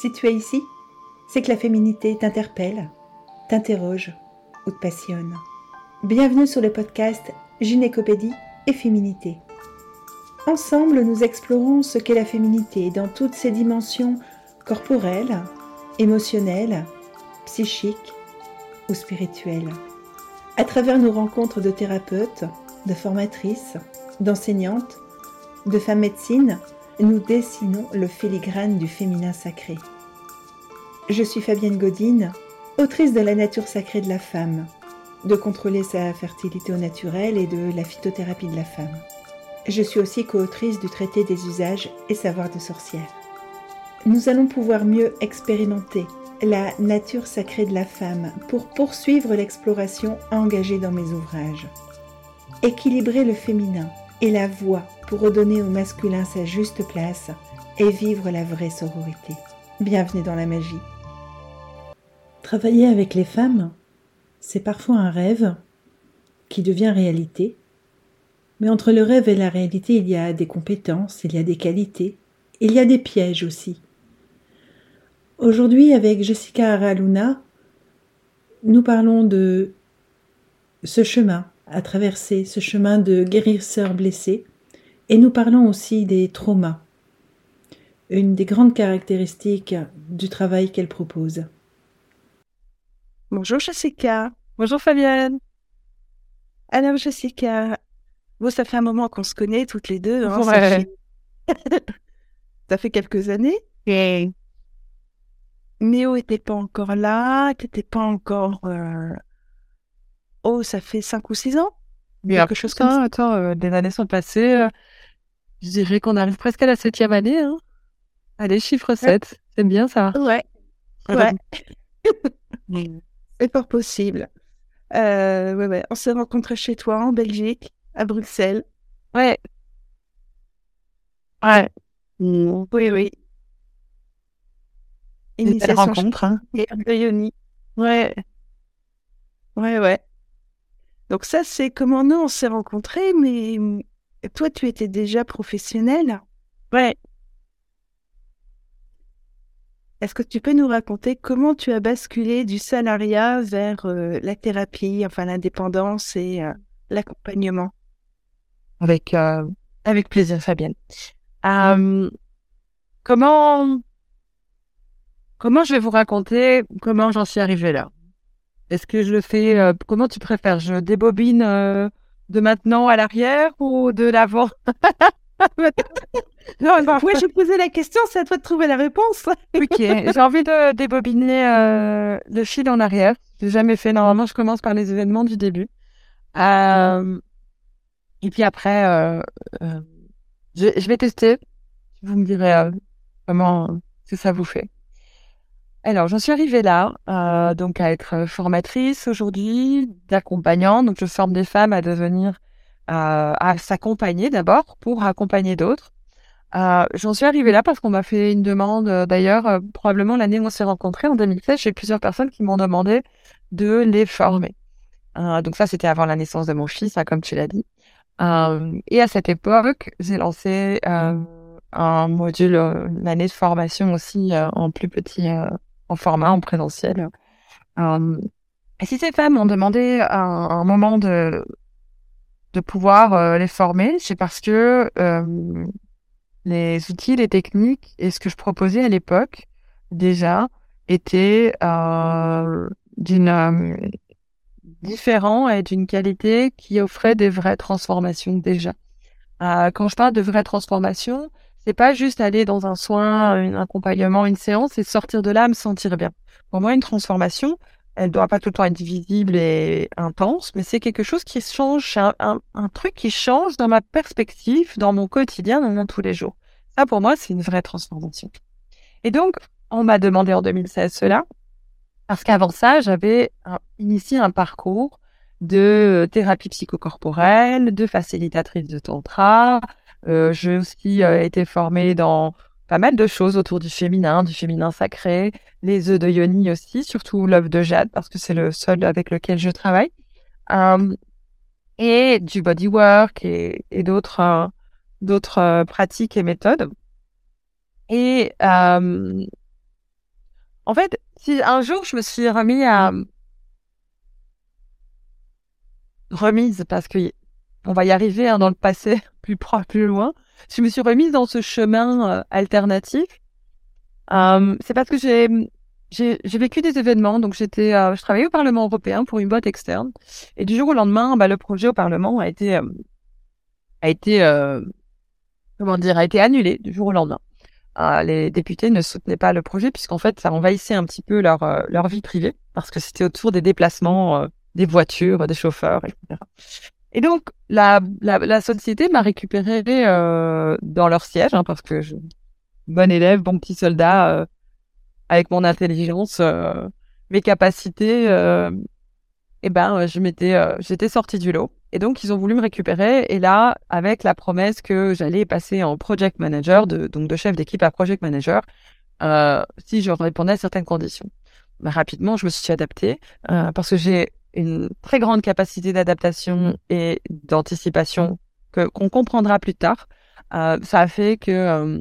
Si tu es ici, c'est que la féminité t'interpelle, t'interroge ou te passionne. Bienvenue sur le podcast Gynécopédie et Féminité. Ensemble, nous explorons ce qu'est la féminité dans toutes ses dimensions corporelles, émotionnelles, psychiques ou spirituelles. À travers nos rencontres de thérapeutes, de formatrices, d'enseignantes, de femmes médecines, nous dessinons le filigrane du féminin sacré. Je suis Fabienne Godine, autrice de La nature sacrée de la femme, de contrôler sa fertilité au naturel et de la phytothérapie de la femme. Je suis aussi co-autrice du traité des usages et savoirs de sorcière. Nous allons pouvoir mieux expérimenter la nature sacrée de la femme pour poursuivre l'exploration engagée dans mes ouvrages. Équilibrer le féminin et la voix pour redonner au masculin sa juste place et vivre la vraie sororité. Bienvenue dans la magie. Travailler avec les femmes, c'est parfois un rêve qui devient réalité. Mais entre le rêve et la réalité, il y a des compétences, il y a des qualités, il y a des pièges aussi. Aujourd'hui, avec Jessica Araluna, nous parlons de ce chemin à traverser, ce chemin de guérisseur blessé, et nous parlons aussi des traumas, une des grandes caractéristiques du travail qu'elle propose. Bonjour Jessica. Bonjour Fabienne. Alors Jessica, bon, ça fait un moment qu'on se connaît toutes les deux. Hein, ça, fait... ça, fait... quelques années. Yeah. Méo était pas encore là, t'étais pas encore. Euh... Oh, ça fait cinq ou six ans? Quelque chose comme ça. Attends, euh, des années sont passées. Euh, je dirais qu'on arrive presque à la septième année. Hein. Allez, chiffre 7. C'est bien ça. Ouais. Ouais. C'est fort possible. Euh, ouais, ouais. On s'est rencontrés chez toi en Belgique, à Bruxelles. Ouais. Ouais. Oui, oui. Initiation rencontre. Hein. Yoni. Ouais. Ouais, ouais. Donc ça, c'est comment nous, on s'est rencontrés, mais toi, tu étais déjà professionnelle. Ouais. Est-ce que tu peux nous raconter comment tu as basculé du salariat vers euh, la thérapie, enfin l'indépendance et euh, l'accompagnement? Avec euh, avec plaisir, Fabienne. comment comment je vais vous raconter comment j'en suis arrivée là? Est-ce que je le fais Comment tu préfères? Je débobine de maintenant à l'arrière ou de l'avant? Non, oui, je posais la question, c'est à toi de trouver la réponse. ok, j'ai envie de débobiner euh, le fil en arrière. J'ai jamais fait. Normalement, je commence par les événements du début. Euh, et puis après, euh, euh je, je, vais tester. Vous me direz euh, comment ce que ça vous fait. Alors, j'en suis arrivée là, donc à être formatrice aujourd'hui, d'accompagnante. Donc, je forme des femmes à devenir, à s'accompagner d'abord pour accompagner d'autres. Euh, J'en suis arrivée là parce qu'on m'a fait une demande. Euh, d'ailleurs, euh, probablement l'année où on s'est rencontrés, en 2016, j'ai plusieurs personnes qui m'ont demandé de les former. Euh, donc ça, c'était avant la naissance de mon fils, hein, comme tu l'as dit. et à cette époque, j'ai lancé un module, l'année de formation aussi en plus petit, en format, en présentiel. et si ces femmes ont demandé un, un moment de de pouvoir les former, c'est parce que les outils, les techniques et ce que je proposais à l'époque déjà étaient euh, d'une euh, différent et d'une qualité qui offrait des vraies transformations déjà. Euh, quand je parle de vraies transformations, c'est pas juste aller dans un soin, un accompagnement, une séance et sortir de là me sentir bien. Pour moi, une transformation, elle doit pas tout le temps être visible et intense, mais c'est quelque chose qui change, un, un, truc qui change dans ma perspective, dans mon quotidien, dans mon tous les jours. Ça, pour moi, c'est une vraie transformation. Et donc, on m'a demandé en 2016 cela, parce qu'avant ça, j'avais initié un parcours de thérapie psychocorporelle, de facilitatrice de tantra. Euh, j'ai aussi euh, été formée dans pas mal de choses autour du féminin, du féminin sacré, les œufs de yoni aussi, surtout l'œuf de jade parce que c'est le seul avec lequel je travaille, euh, et du bodywork et, et d'autres euh, d'autres pratiques et méthodes. Et En fait, si un jour je me suis remis à remise parce que on va y arriver hein, dans le passé plus proche, plus loin. Je me suis remise dans ce chemin euh, alternatif. Euh, c'est parce que j'ai j'ai vécu des événements, donc j'étais, euh, je travaillais au Parlement européen pour une boîte externe, et du jour au lendemain, bah, le projet au Parlement a été a été comment dire a été annulé du jour au lendemain. les députés ne soutenaient pas le projet puisqu'en fait ça envahissait un petit peu leur leur vie privée parce que c'était autour des déplacements des voitures, des chauffeurs, etc. Et donc, la, la, la société m'a récupéré euh, dans leur siège, hein, parce que je, bon élève, bon petit soldat, euh, avec mon intelligence, euh, mes capacités, euh, et ben, je m'étais, j'étais sortie du lot. Et donc, ils ont voulu me récupérer. Et là, avec la promesse que j'allais passer en project manager, de, donc de chef d'équipe à project manager, si je répondais à certaines conditions. Ben, rapidement, je me suis adaptée parce que j'ai une très grande capacité d'adaptation et d'anticipation que qu'on comprendra plus tard. Euh, ça a fait que euh,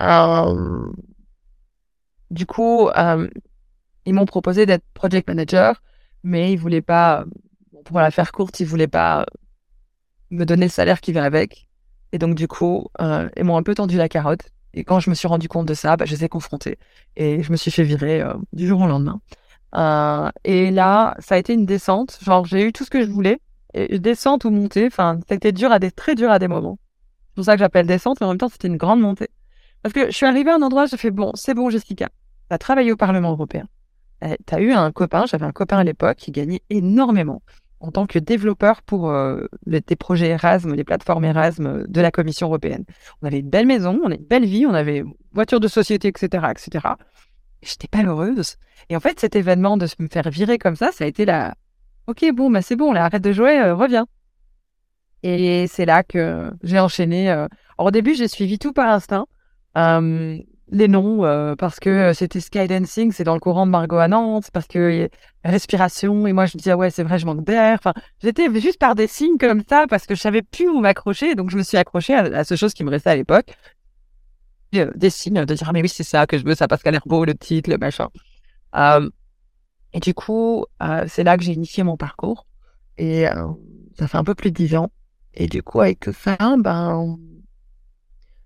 euh, du coup euh, ils m'ont proposé d'être project manager, mais ils voulaient pas, pour la faire courte, ils voulaient pas me donner le salaire qui va avec. Et donc du coup, ils m'ont un peu tendu la carotte. Et quand je me suis rendu compte de ça, bah, je les ai confrontés et je me suis fait virer du jour au lendemain. Euh, et là, ça a été une descente. Genre, j'ai eu tout ce que je voulais. Descente ou montée, enfin, c'était dur à des, très dur à des moments. C'est pour ça que j'appelle descente, mais en même temps, c'était une grande montée. Parce que je suis arrivée à un endroit, j'ai fait, bon, c'est bon, Jessica. T'as travaillé au Parlement européen. Eh, t'as eu un copain, j'avais un copain à l'époque qui gagnait énormément en tant que développeur pour euh, les, projets Erasme, les plateformes Erasme de la Commission européenne. On avait une belle maison, on avait une belle vie, on avait voiture de société, etc., etc j'étais pas heureuse. Et en fait, cet événement de me faire virer comme ça, ça a été la, ok, bon, bah c'est bon, là, arrête de jouer, euh, reviens. Et c'est là que j'ai enchaîné. Euh... Alors, au début, j'ai suivi tout par instinct. Euh, les noms, euh, parce que c'était Skydancing, c'est dans le courant de Margot à Nantes, parce que respiration, et moi je me disais, ah ouais, c'est vrai, je manque d'air. Enfin, j'étais juste par des signes comme ça, parce que je savais plus où m'accrocher, donc je me suis accrochée à, à ce chose qui me restait à l'époque, euh, des signes de dire ah mais oui c'est ça que je veux ça parce qu'elle l'air beau le titre le machin. Euh, et du coup euh, c'est là que j'ai initié mon parcours. Et euh, ça fait un peu plus de dix ans. Et du coup avec ça ben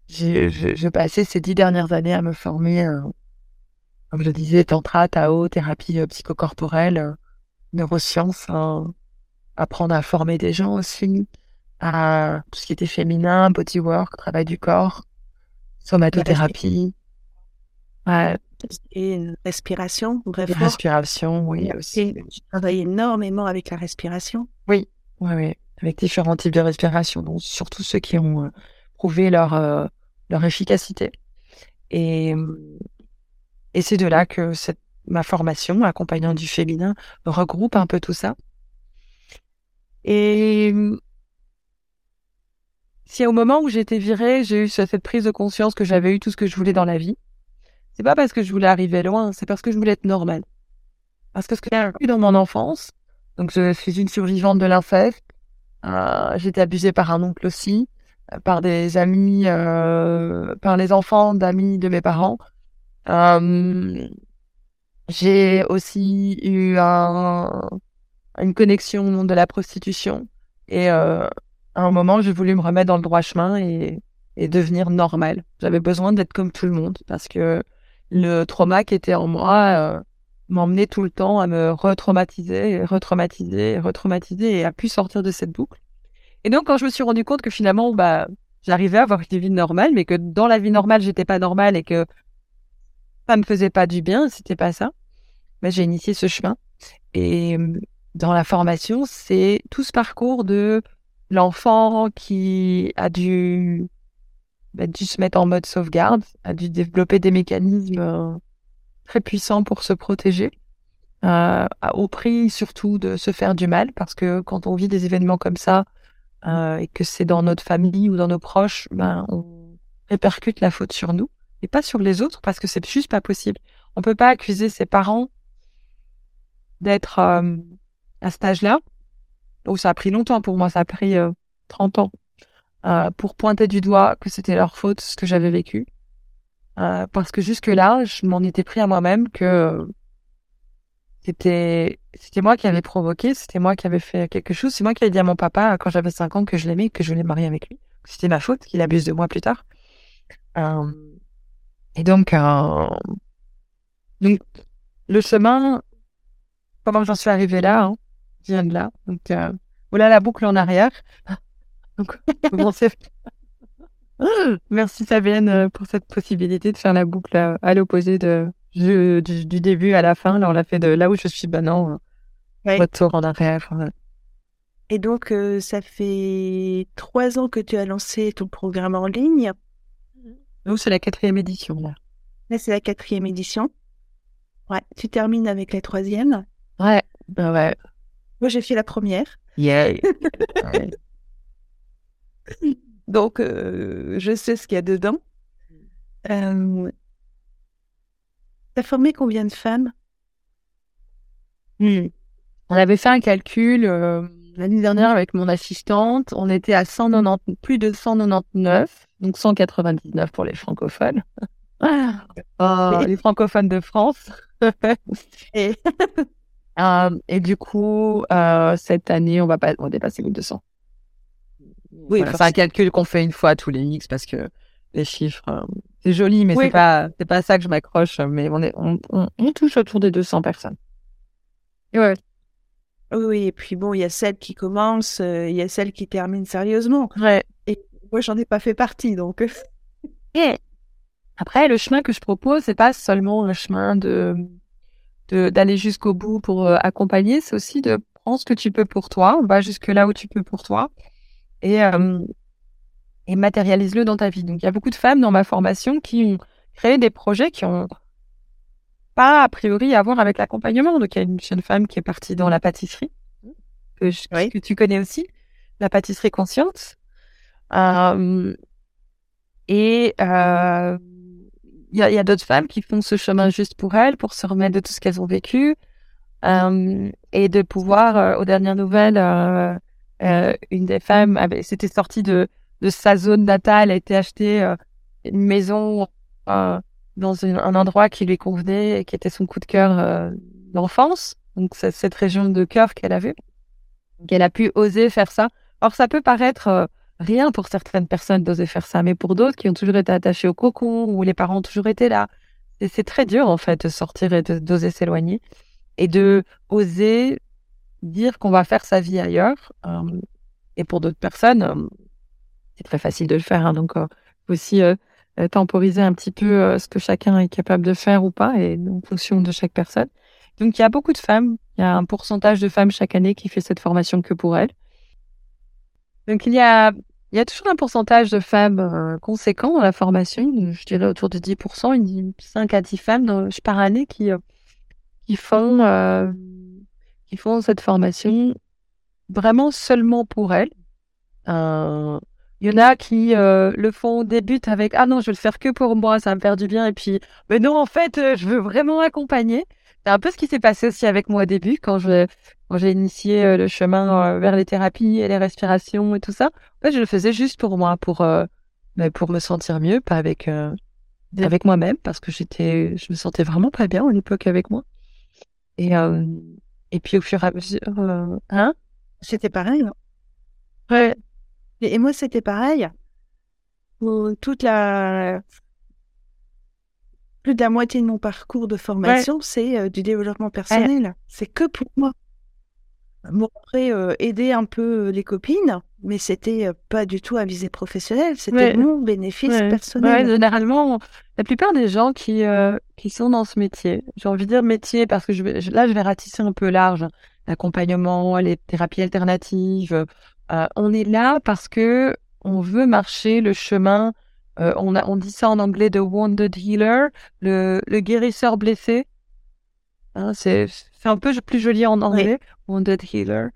j'ai je, passé ces dix dernières années à me former comme je disais tantra Tao thérapie psychocorporelle neurosciences hein, apprendre à former des gens aussi à tout ce qui était féminin bodywork travail du corps somatothérapie. Ouais. Et une respiration, bref. Respiration, oui, aussi. tu travailles énormément avec la respiration. Oui, oui, oui. Avec différents types de respiration, donc surtout ceux qui ont euh, prouvé leur, euh, leur efficacité. Et, et c'est de là que cette, ma formation, accompagnant du féminin, regroupe un peu tout ça. Et si au moment où j'étais virée, j'ai eu cette prise de conscience que j'avais eu tout ce que je voulais dans la vie, c'est pas parce que je voulais arriver loin, c'est parce que je voulais être normale. Parce que ce que j'ai vécu dans mon enfance, donc je suis une survivante de l'inceste, euh, j'ai été abusée par un oncle aussi, euh, par des amis, euh, par les enfants d'amis de mes parents. J'ai aussi eu un, une connexion de la prostitution et à un moment, j'ai voulu me remettre dans le droit chemin et, devenir normal. J'avais besoin d'être comme tout le monde parce que le trauma qui était en moi euh, m'emmenait tout le temps à me retraumatiser, retraumatiser, retraumatiser et à plus sortir de cette boucle. Et donc, quand je me suis rendu compte que finalement, bah, j'arrivais à avoir une vie normale, mais que dans la vie normale, j'étais pas normale et que ça me faisait pas du bien, c'était pas ça. Bah, j'ai initié ce chemin. Et dans la formation, c'est tout ce parcours de l'enfant qui a dû, a dû se mettre en mode sauvegarde, a dû développer des mécanismes euh, très puissants pour se protéger, euh, au prix surtout de se faire du mal, parce que quand on vit des événements comme ça euh, et que c'est dans notre famille ou dans nos proches, ben on répercute la faute sur nous et pas sur les autres, parce que c'est juste pas possible. On peut pas accuser ses parents d'être euh, à cet âge-là donc ça a pris longtemps pour moi, ça a pris 30 euh, ans euh, pour pointer du doigt que c'était leur faute ce que j'avais vécu. Euh, parce que jusque-là, je m'en étais pris à moi-même que c'était c'était moi qui avais provoqué, c'était moi qui avais fait quelque chose, c'est moi qui avais dit à mon papa quand j'avais 5 ans que je l'aimais, que je voulais marier avec lui. C'était ma faute qu'il abuse de moi plus tard. Euh, et donc, euh, donc le chemin, comment j'en suis arrivée là, hein, vient de là. Donc euh, voilà la boucle en arrière. Donc, Merci Fabienne euh, pour cette possibilité de faire la boucle à, l'opposé de du, du, début à la fin. Là, on l'a fait de là où je suis maintenant, ouais. retour en arrière. Et donc, euh, ça fait trois ans que tu as lancé ton programme en ligne. Nous, c'est la quatrième édition. Là, là c'est la quatrième édition. Ouais, tu termines avec la troisième. Ouais, ben ouais. Moi, j'ai fait la première. Yeah. Donc, euh, je sais ce qu'il y a dedans. Euh... T'as formé combien de femmes? Hmm. On avait fait un calcul euh, l'année dernière avec mon assistante. On était à 190, plus de 199, donc 199 pour les francophones. Ah, les francophones de France. et... Euh, et du coup, cette année, on va pas on dépasser les 200. Oui, c'est un calcul qu'on fait une fois tous les X parce que les chiffres, euh, c'est joli, mais c'est pas, c'est pas ça que je m'accroche. Mais on est, on, on, touche autour des 200 personnes. ouais. Oui, et puis bon, il y a celles qui commencent, euh, il y a celles qui terminent sérieusement. Ouais. Et moi, j'en ai pas fait partie, donc. et après, le chemin que je propose, c'est pas seulement le chemin de d'aller jusqu'au bout pour euh, accompagner, c'est aussi de prendre ce que tu peux pour toi, va jusque là où tu peux pour toi et, euh, et matérialise-le dans ta vie. Donc, il y a beaucoup de femmes dans ma formation qui ont créé des projets qui ont pas a priori à voir avec l'accompagnement. Donc, il y a une jeune femme qui est partie dans la pâtisserie, que, que tu connais aussi, la pâtisserie consciente. Euh, et euh, il y a, a d'autres femmes qui font ce chemin juste pour elles, pour se remettre de tout ce qu'elles ont vécu, euh, et de pouvoir, euh, aux dernières nouvelles, euh, une des femmes s'était sortie de, de sa zone natale, a été acheter une maison dans un endroit qui lui convenait et qui était son coup de cœur d'enfance. Donc cette région de cœur qu'elle avait. Qu'elle a pu oser faire ça. Or ça peut paraître rien pour certaines personnes d'oser faire ça, mais pour d'autres qui ont toujours été attachés au cocon, où les parents ont toujours été là, c'est très dur en fait de sortir et d'oser s'éloigner et de oser dire qu'on va faire sa vie ailleurs. Euh, et pour d'autres personnes, euh, c'est très facile de le faire. Hein, donc, euh, aussi temporiser un petit peu ce que chacun est capable de faire ou pas, et en fonction de chaque personne. Donc, il y a beaucoup de femmes. Il y a un pourcentage de femmes chaque année qui fait cette formation que pour elles. Donc, il y a, il y a toujours un pourcentage de femmes conséquent dans la formation. Je dirais autour de 10%, 5 à 10 femmes par année qui, qui font qui font cette formation vraiment seulement pour elles. Euh, il y en a qui euh, le font, débutent avec ah non, je vais le faire que pour moi, ça va me faire du bien. Et puis, mais non, en fait, euh, je veux vraiment accompagner. C'est un peu ce qui s'est passé aussi avec moi au début quand je quand j'ai initié le chemin vers les thérapies et les respirations et tout ça. En fait, je le faisais juste pour moi, pour mais pour me sentir mieux, pas avec avec moi-même, parce que j'étais, je me sentais vraiment pas bien à l'époque avec moi. Et et puis au fur et à mesure, euh, hein? C'était pareil. Non? Ouais. Et, moi, c'était pareil. toute la plus de la moitié de mon parcours de formation, c'est euh, du développement personnel. C'est que pour moi. Après, euh, aider un peu les copines, mais c'était euh, pas du tout à visée professionnelle, c'était mon bénéfice personnel. généralement, la plupart des gens qui, qui sont dans ce métier, j'ai envie de dire métier parce que je là, je vais ratisser un peu large, l'accompagnement, les thérapies alternatives. On est là parce que on veut marcher le chemin. on, a, on dit ça en anglais de wounded healer, le, le guérisseur blessé. Hein, c'est un peu plus joli en anglais, Wounded Healer.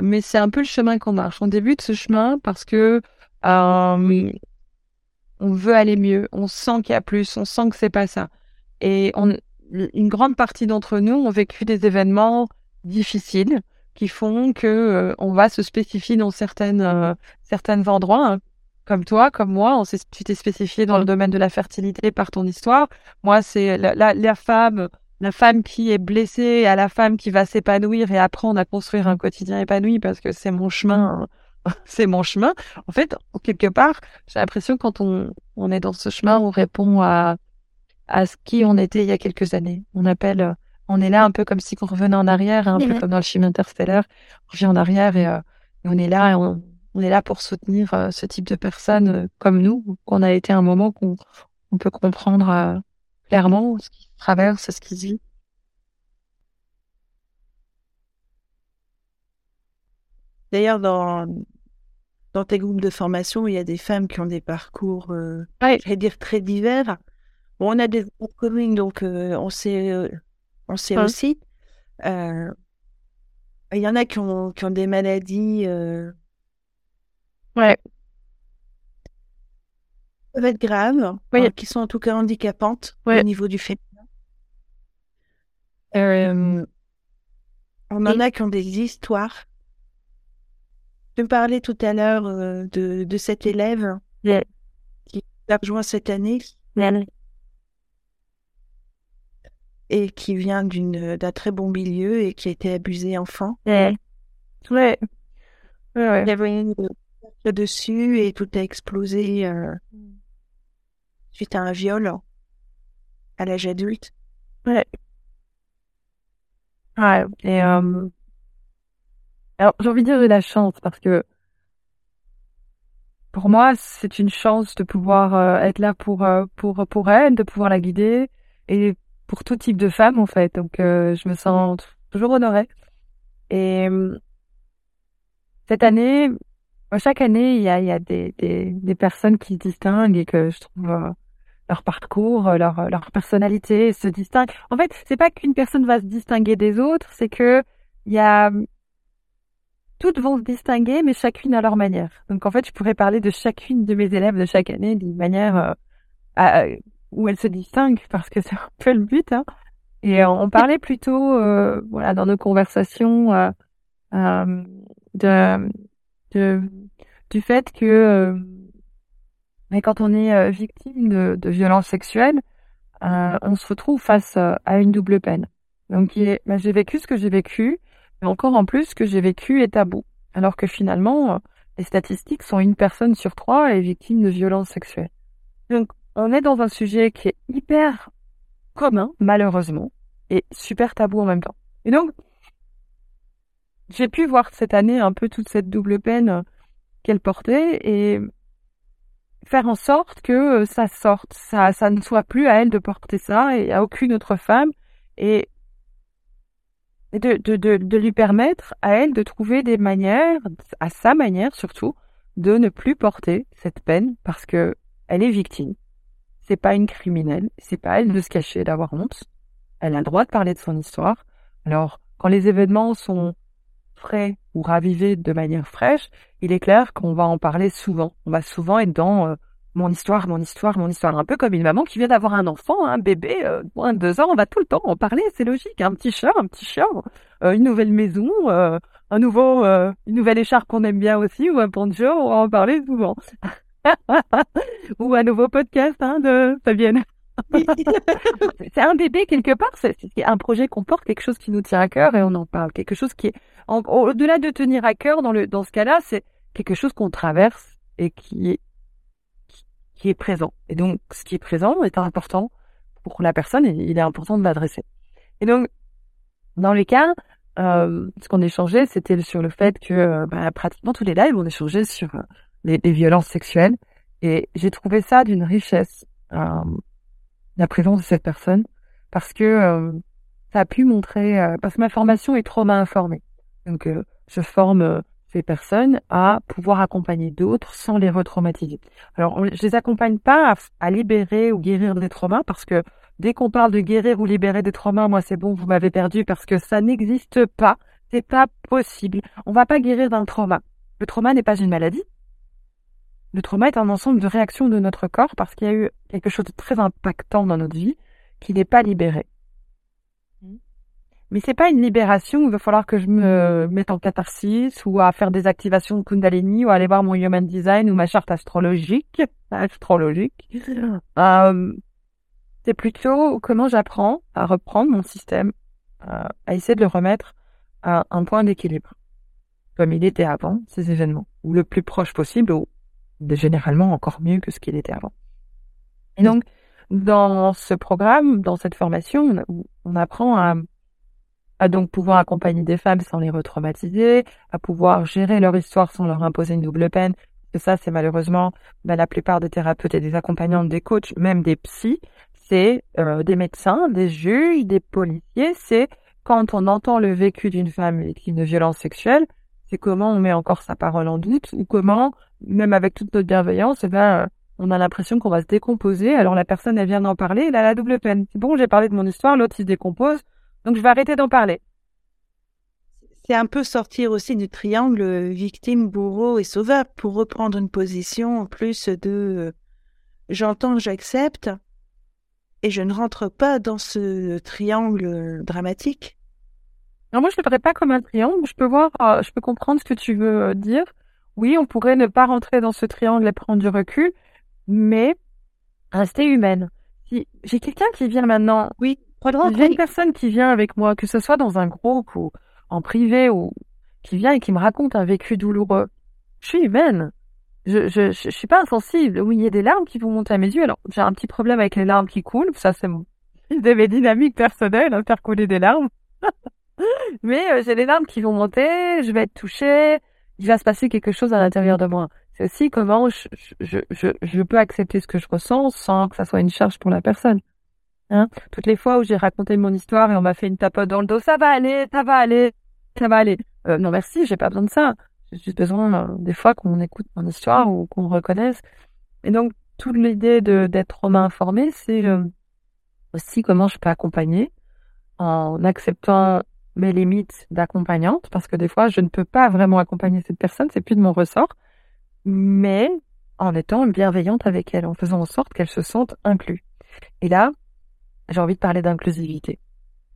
Mais c'est un peu le chemin qu'on marche. On débute ce chemin parce que euh, on veut aller mieux. On sent qu'il y a plus. On sent que c'est pas ça. Et on, une grande partie d'entre nous ont vécu des événements difficiles qui font que euh, on va se spécifier dans certaines euh, certains endroits. Hein. comme toi, comme moi, on tu t'es spécifié dans le domaine de la fertilité par ton histoire. Moi, c'est la, la, femme, la femme qui est blessée à la femme qui va s'épanouir et apprendre à construire un quotidien épanoui parce que c'est mon chemin, c'est mon chemin. En fait, quelque part, j'ai l'impression que quand on, on est dans ce chemin, on répond à, à ce qui on était il y a quelques années. On appelle, on est là un peu comme si on revenait en arrière, un peu comme dans le film interstellaire. On revient en arrière et, euh, et on est là et on, on est là pour soutenir euh, ce type de personnes euh, comme nous, qu'on a été un moment qu'on on peut comprendre euh, clairement ce qui traverse, ce qui vit. D'ailleurs, dans, dans tes groupes de formation, il y a des femmes qui ont des parcours, euh, je vais dire, très divers. Bon, on a des groupes communs, donc on sait, on sait aussi. il y en a qui ont, qui ont des maladies Ouais. Peuvent être graves, hein, qui sont en tout cas handicapantes au niveau du féminin. Euh, on en a qui ont des histoires. Tu me parlais tout à l'heure euh, de, de cet élève qui a rejoint cette année et qui vient d'une d'un très bon milieu et qui a été abusé enfant. Ouais. Ouais. ouais. Il y avait une, dessus et tout a explosé euh, suite à un viol à l'âge adulte. Ouais. Ouais. Et euh... alors j'ai envie de dire de la chance parce que pour moi c'est une chance de pouvoir euh, être là pour euh, pour pour elle, de pouvoir la guider et pour tout type de femme en fait. Donc je me sens toujours honorée. Et cette année, chaque année, il y a, il y a des, des, des, personnes qui se distinguent et que je trouve euh, leur parcours, euh, leur, leur personnalité se distingue. En fait, c'est pas qu'une personne va se distinguer des autres, c'est que il y a toutes vont se distinguer, mais chacune à leur manière. Donc en fait, je pourrais parler de chacune de mes élèves de chaque année d'une manière euh, où elles se distinguent, parce que c'est un peu le but. Hein. Et on parlait plutôt, voilà, dans nos conversations de de, du fait que euh, mais quand on est euh, victime de, de violences sexuelles, euh, on se retrouve face à une double peine. Donc, bah, j'ai vécu ce que j'ai vécu, mais encore en plus, ce que j'ai vécu est tabou. Alors que finalement, les statistiques sont une personne sur trois est victime de violences sexuelles. Donc, on est dans un sujet qui est hyper commun, malheureusement, et super tabou en même temps. Et donc, j'ai pu voir cette année un peu toute cette double peine euh, qu'elle portait et faire en sorte que euh, ça sorte, ça, ne soit plus à elle de porter ça et à aucune autre femme et de, de lui permettre à elle de trouver des manières, à sa manière surtout, de ne plus porter cette peine parce que elle est victime. C'est pas une criminelle, c'est pas elle de se cacher, d'avoir honte. Elle a le droit de parler de son histoire. Alors, quand les événements sont frais ou ravivé de manière fraîche, il est clair qu'on va en parler souvent. On va souvent être dans euh, mon histoire, mon histoire, mon histoire. Un peu comme une maman qui vient d'avoir un enfant, un bébé, euh, moins de deux ans, on va tout le temps en parler, c'est logique. Un petit chat, un petit chat, euh, une nouvelle maison, euh, un nouveau, une nouvelle écharpe qu'on aime bien aussi, ou un poncho, on va en parler souvent. ou un nouveau podcast hein, de Fabienne. c'est un bébé quelque part, c'est un projet qu'on porte, quelque chose qui nous tient à cœur et on en parle, quelque chose qui est au-delà de tenir à cœur dans le dans ce cas-là, c'est quelque chose qu'on traverse et qui est qui est présent. Et donc ce qui est présent est important pour la personne et il est important de l'adresser. Et donc dans les cas, euh, ce qu'on échangeait, c'était sur le fait que euh, bah, pratiquement tous les lives, on échangeait sur euh, les, violences sexuelles. Et j'ai trouvé ça d'une richesse. Euh, la présence de cette personne parce que euh, ça a pu montrer euh, parce que ma formation est trauma informée. Donc je forme ces personnes à pouvoir accompagner d'autres sans les retraumatiser. Alors je les accompagne pas à, libérer ou guérir des traumas parce que dès qu'on parle de guérir ou libérer des traumas, moi c'est bon, vous m'avez perdu parce que ça n'existe pas, c'est pas possible. On va pas guérir d'un trauma. Le trauma n'est pas une maladie, le trauma est un ensemble de réactions de notre corps parce qu'il y a eu quelque chose de très impactant dans notre vie qui n'est pas libéré. mais c'est pas une libération. Il va falloir que je me mette en catharsis ou à faire des activations de Kundalini ou à aller voir mon Human Design ou ma charte astrologique. Astrologique. Euh, c'est plutôt comment j'apprends à reprendre mon système, euh, à essayer de le remettre à un point d'équilibre, comme il était avant ces événements, ou le plus proche possible, ou généralement encore mieux que ce qu'il était avant. Et donc, dans ce programme, dans cette formation, on, apprend à, à donc pouvoir accompagner des femmes sans les retraumatiser, à pouvoir gérer leur histoire sans leur imposer une double peine. Et ça, c'est malheureusement ben, la plupart des thérapeutes et des accompagnantes, des coachs, même des psys, c'est euh, des médecins, des juges, des policiers. C'est quand on entend le vécu d'une femme victime de violence sexuelle, c'est comment on met encore sa parole en doute ou comment, même avec toute notre bienveillance, eh ben, on a l'impression qu'on va se décomposer. Alors la personne, elle vient d'en parler, elle a la double peine. Bon, j'ai parlé de mon histoire, l'autre il se décompose, donc je vais arrêter d'en parler. C'est un peu sortir aussi du triangle victime, bourreau et sauveur pour reprendre une position plus de euh, j'entends, j'accepte, et je ne rentre pas dans ce triangle dramatique. Non, moi, je ne le ferais pas comme un triangle. Je peux voir, euh, je peux comprendre ce que tu veux euh, dire. Oui, on pourrait ne pas rentrer dans ce triangle et prendre du recul, mais rester humaine. Si j'ai quelqu'un qui vient maintenant, oui, a une personne qui vient avec moi, que ce soit dans un groupe ou en privé ou qui vient et qui me raconte un vécu douloureux. Je suis humaine je, je, je, suis pas insensible. Oui, il y a des larmes qui vont monter à mes yeux. Alors, j'ai un petit problème avec les larmes qui coulent. Ça, c'est mon, de mes dynamiques personnelles, hein, faire couler des larmes. Mais euh, j'ai les larmes qui vont monter, je vais être touchée, il va se passer quelque chose à l'intérieur de moi. C'est aussi comment je, je, je, je, peux accepter ce que je ressens sans que ça soit une charge pour la personne. Hein? Toutes les fois où j'ai raconté mon histoire et on m'a fait une tapote dans le dos, ça va aller, ça va aller, ça va aller. Euh, non merci, j'ai pas besoin de ça. J'ai juste besoin euh, des fois qu'on écoute mon histoire ou qu'on reconnaisse. Et donc, toute l'idée de d'être romain informé, c'est euh, aussi comment je peux accompagner en acceptant mes limites d'accompagnante, parce que des fois, je ne peux pas vraiment accompagner cette personne, c'est plus de mon ressort, mais en étant bienveillante avec elle, en faisant en sorte qu'elle se sente inclue. Et là, j'ai envie de parler d'inclusivité,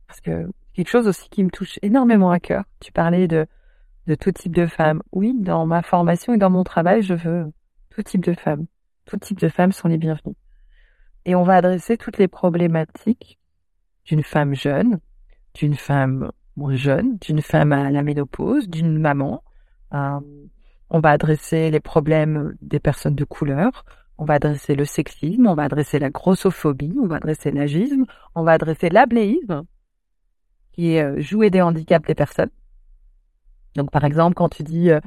parce que quelque chose aussi qui me touche énormément à cœur. Tu parlais de de tout type de femmes. Oui, dans ma formation et dans mon travail, je veux tout type de femmes. Tout type de femmes sont les bienvenues. Et on va adresser toutes les problématiques d'une femme jeune, d'une femme jeune, d'une femme à la ménopause, d'une maman. Euh, on va adresser les problèmes des personnes de couleur. On va adresser le sexisme, on va adresser la grossophobie, on va adresser l'agisme, on va adresser l'abléisme, qui est euh, jouer des handicaps des personnes. Donc, par exemple, quand tu dis euh,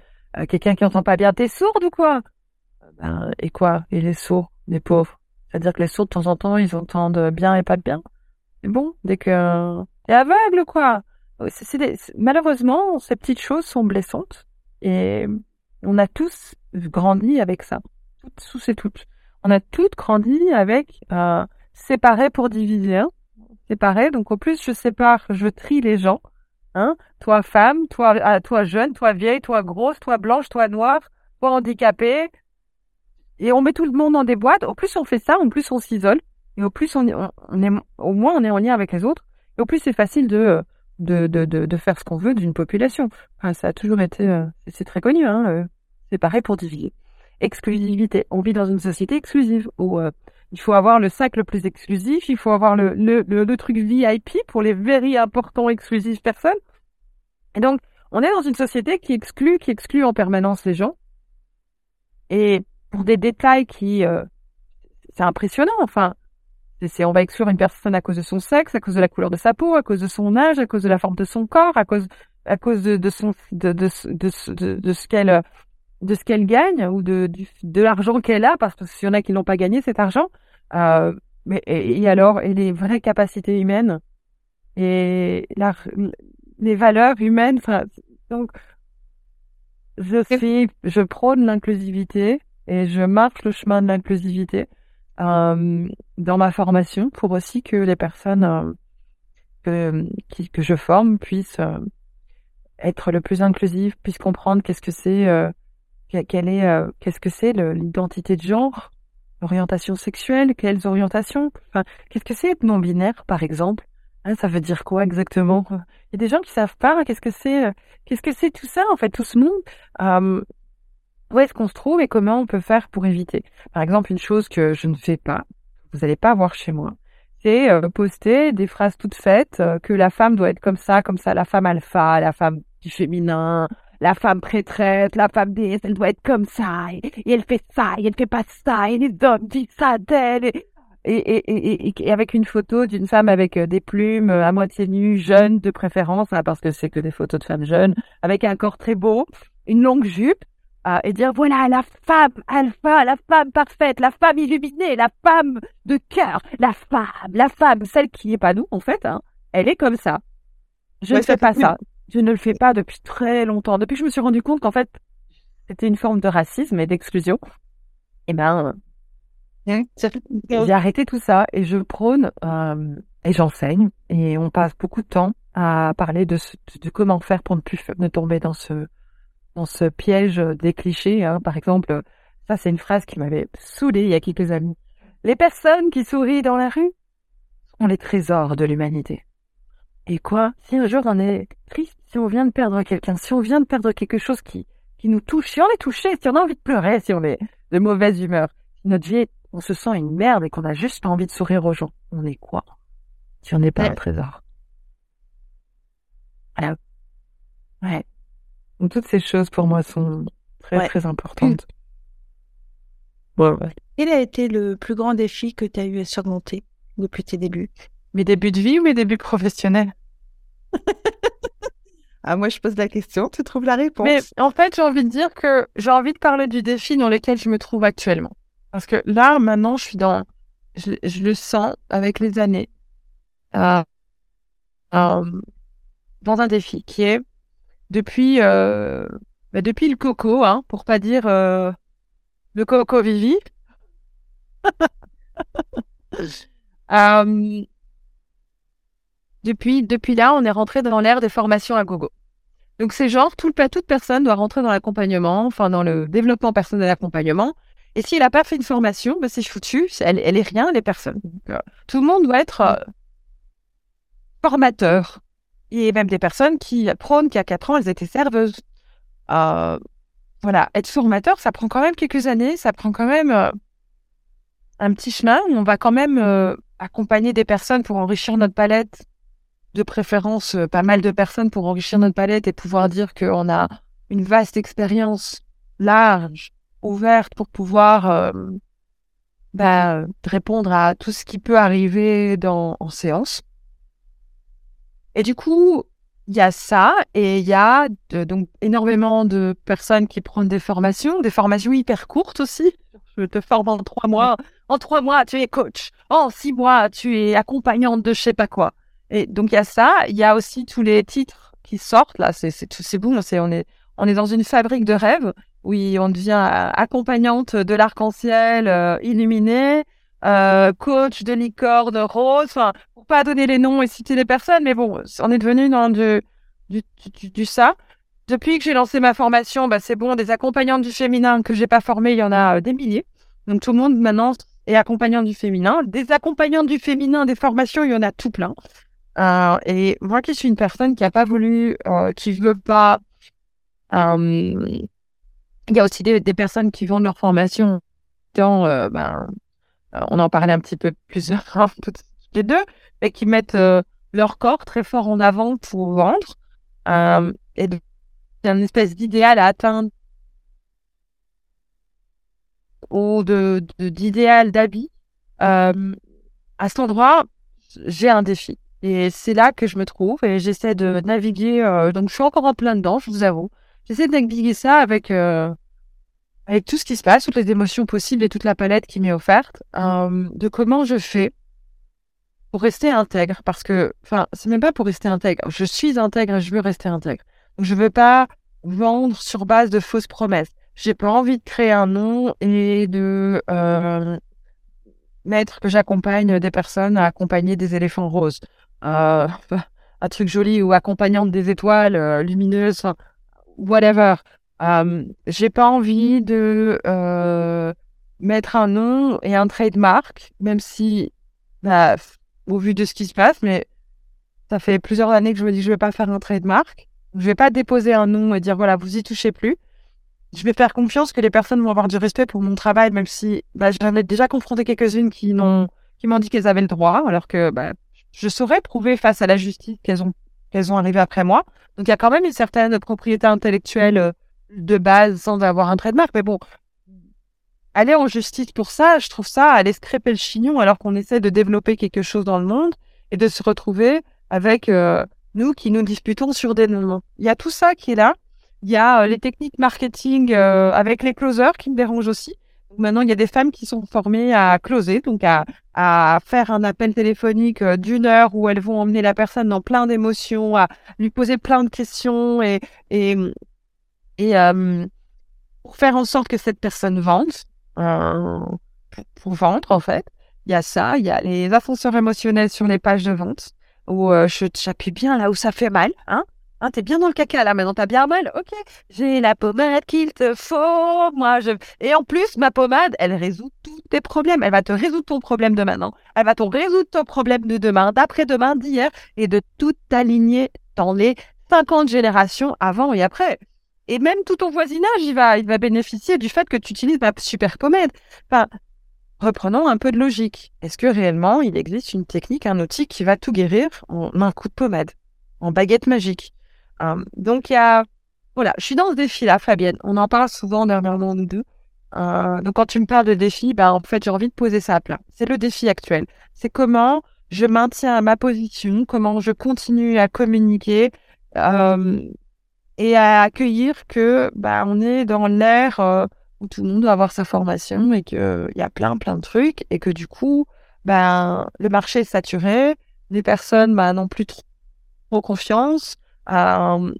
quelqu'un qui entend pas bien, t'es sourde ou quoi? Ben, Et quoi? Et les sourds, les pauvres. C'est-à-dire que les sourds, de temps en temps, ils entendent bien et pas bien. C'est bon, dès que t'es aveugle, quoi? Malheureusement, ces petites choses sont blessantes et on a tous grandi avec ça. Tous et toutes. On a toutes grandi avec euh, séparer pour diviser. Hein séparer. Donc, au plus, je sépare, je trie les gens. Hein toi femme, toi, ah, toi jeune, toi vieille, toi grosse, toi blanche, toi noire, toi handicapée. Et on met tout le monde dans des boîtes. Au plus on fait ça, au plus on s'isole. Et au plus on, on est, au moins on est en lien avec les autres. Et au plus c'est facile de, de, de, de, faire ce qu'on veut d'une population. Enfin, ça a toujours été, euh, c'est très connu, hein. Euh, c'est pareil pour diviser. Exclusivité. On vit dans une société exclusive où euh, il faut avoir le sac le plus exclusif, il faut avoir le, le, le, truc VIP pour les very importants exclusifs personnes. Et donc, on est dans une société qui exclut, qui exclut en permanence les gens. Et pour des détails qui, euh, c'est impressionnant. Enfin, on va exclure une personne à cause de son sexe, à cause de la couleur de sa peau, à cause de son âge, à cause de la forme de son corps, à cause, à cause de, son, de, de, de, ce qu'elle, de ce qu'elle gagne ou de, de, l'argent qu'elle a, parce que s'il y en a qui n'ont pas gagné cet argent. Euh, et, et, alors, et les vraies capacités humaines et la, les valeurs humaines. donc, je suis, je prône l'inclusivité et je marche le chemin de l'inclusivité dans ma formation pour aussi que les personnes euh, que, je forme puissent euh, être le plus inclusives, puissent comprendre qu'est-ce que c'est, euh, quelle est, euh, qu'est-ce que c'est l'identité de genre, l'orientation sexuelle, quelles orientations, qu'est-ce que c'est être non binaire, par exemple, ah, ça veut dire quoi exactement? Il y a des gens qui savent pas qu'est-ce que c'est, qu'est-ce que c'est tout ça en fait, tout ce monde. Euh, où est-ce qu'on se trouve et comment on peut faire pour éviter. Par exemple, une chose que je ne fais pas, vous n'allez pas voir chez moi, c'est euh, poster des phrases toutes faites euh, que la femme doit être comme ça, comme ça, la femme alpha, la femme du féminin, la femme prêtresse, la femme déesse, elle doit être comme ça, et, elle fait ça, et elle fait pas ça, et les hommes disent ça d'elle, et, et, et, avec une photo d'une femme avec euh, des plumes, à moitié nue, jeune de préférence, hein, parce que c'est que des photos de femmes jeunes, avec un corps très beau, une longue jupe, et dire voilà la femme alpha, la femme parfaite, la femme illuminée, la femme de cœur, la femme, la femme, celle qui n'est pas nous en fait, hein, elle est comme ça. Je ne fais pas ça. Je ne le fais pas depuis très longtemps. Depuis que je me suis rendu compte qu'en fait c'était une forme de racisme et d'exclusion, et eh ben hein, j'ai arrêté tout ça et je prône euh, et j'enseigne et on passe beaucoup de temps à parler de, de comment faire pour ne plus ne tomber dans ce dans ce piège des clichés. Hein. Par exemple, ça c'est une phrase qui m'avait saoulée il y a quelques années. Les personnes qui sourient dans la rue sont les trésors de l'humanité. Et quoi? Si un jour on est triste, si on vient de perdre quelqu'un, si on vient de perdre quelque chose qui, qui nous touche, si on est touché, si on a envie de pleurer, si on est de mauvaise humeur, si notre vie, on se sent une merde et qu'on a juste pas envie de sourire aux gens, on est quoi? Si on n'est pas un trésor. Ouais. Donc, toutes ces choses pour moi sont très très importantes. Quel a été le plus grand défi que tu as eu à surmonter depuis tes débuts? Mes débuts de vie ou mes débuts professionnels? Ah, moi, je pose la question, tu trouves la réponse. Mais en fait, j'ai envie de dire que j'ai envie de parler du défi dans lequel je me trouve actuellement. Parce que là, maintenant, je suis dans. Je, le sens avec les années. Euh, euh, dans un défi qui est depuis, euh, bah depuis le coco, hein, pour pas dire euh, le coco Vivi. euh, depuis, depuis là, on est rentré dans l'ère des formations à gogo. Donc c'est genre, tout, toute personne doit rentrer dans l'accompagnement, enfin dans le développement personnel d'accompagnement. Et s'il n'a pas fait une formation, bah, c'est foutu, elle, elle est rien, les personnes. Euh, tout le monde doit être euh, formateur, et même des personnes qui prônent qu'à 4 ans, elles étaient serveuses. Euh, voilà, être formateur, ça prend quand même quelques années, ça prend quand même euh, un petit chemin. On va quand même euh, accompagner des personnes pour enrichir notre palette, de préférence pas mal de personnes pour enrichir notre palette et pouvoir dire qu'on a une vaste expérience large, ouverte pour pouvoir bah, répondre à tout ce qui peut arriver dans, en séance. Et du coup, il y a ça et il y a donc énormément de personnes qui prennent des formations, des formations hyper courtes aussi. Je te forme en trois mois. En trois mois, tu es coach. En six mois, tu es accompagnante de je sais pas quoi. Et donc il y a ça. Il y a aussi tous les titres qui sortent là. C'est c'est c'est bon. C'est on est on est dans une fabrique de rêves où on devient accompagnante de l'arc-en-ciel euh, illuminé, euh, coach de licorne rose. Enfin, pour pas donner les noms et citer les personnes, mais bon, on est devenu dans du, du, du, ça. Depuis que j'ai lancé ma formation, bah, c'est bon, des accompagnantes du féminin que j'ai pas formées, il y en a euh, des milliers. Donc tout le monde maintenant est accompagnant du féminin. Des accompagnantes du féminin, des formations, il y en a tout plein. Euh, et moi qui suis une personne qui a pas voulu, euh, qui veut pas, il y a aussi des, des, personnes qui vendent leur formation dans ben, euh, on en parlait un petit peu plus les deux, mais qui mettent euh, leur corps très fort en avant pour vendre. Euh, et c'est une espèce d'idéal à atteindre ou de, d'idéal d'habit. à cet endroit, j'ai un défi. Et c'est là que je me trouve et j'essaie de naviguer. donc, je suis encore en plein dedans, je vous avoue. J'essaie de naviguer ça avec avec tout ce qui se passe, toutes les émotions possibles et toute la palette qui m'est offerte, euh, de comment je fais pour rester intègre. Parce que, enfin, c'est même pas pour rester intègre. Je suis intègre et je veux rester intègre. Donc, je veux pas vendre sur base de fausses promesses. J'ai pas envie de créer un nom et de euh, mettre que j'accompagne des personnes à accompagner des éléphants roses. Euh, un truc joli ou accompagnante des étoiles euh, lumineuses, whatever. Euh, j'ai pas envie de euh, mettre un nom et un trademark, même si, bah, au vu de ce qui se passe, mais Ça fait plusieurs années que je me dis je vais pas faire un trademark. Je vais pas déposer un nom et dire voilà, vous y touchez plus. Je vais faire confiance que les personnes vont avoir du respect pour mon travail, même si bah, j'en ai déjà confronté quelques-unes qui n'ont qui m'ont dit qu'elles avaient le droit, alors que bah, je saurais prouver face à la justice qu'elles ont qu'elles ont arrivé après moi. Donc il y a quand même une certaine propriété intellectuelle euh, de base sans avoir un trademark. Mais bon, aller en justice pour ça, je trouve ça aller scraper le chignon alors qu'on essaie de développer quelque chose dans le monde et de se retrouver avec euh, nous qui nous disputons sur des noms. Il y a tout ça qui est là. Il y a euh, les techniques marketing euh, avec les closers qui me dérangent aussi. maintenant, il y a des femmes qui sont formées à closer, donc à, à faire un appel téléphonique d'une heure où elles vont emmener la personne dans plein d'émotions, à lui poser plein de questions et, et, et pour faire en sorte que cette personne vende, pour vendre en fait. Il y a ça, il y a les ascenseurs émotionnels sur les pages de vente où euh, je j'appuie bien là où ça fait mal, hein. Hein, t'es bien dans le caca là, maintenant t'as bien mal. Ok, j'ai la pommade qu'il te faut. Moi, je et en plus ma pommade, elle résout tous tes problèmes. Elle va te résoudre ton problème de maintenant. Elle va te résoudre ton problème de demain, d'après-demain, d'hier et de tout aligner dans les 50 générations avant et après. Et même tout ton voisinage, il va, il va bénéficier du fait que tu utilises ma super pommade. Enfin, reprenons un peu de logique. Est-ce que réellement il existe une technique, un outil qui va tout guérir en un coup de pommade, en baguette magique? Euh, Donc il y a, voilà, je suis dans ce défi-là, Fabienne. On en parle souvent dernièrement nous deux. Euh, donc quand tu me parles de défi, bah en fait j'ai envie de poser ça à plat. C'est le défi actuel. C'est comment je maintiens ma position, comment je continue à communiquer euh, et à accueillir que bah on est dans l'ère où tout le monde doit avoir sa formation et qu'il y a plein, plein de trucs et que du coup, ben, le marché est saturé, les personnes ben, n'ont plus trop, confiance, euh,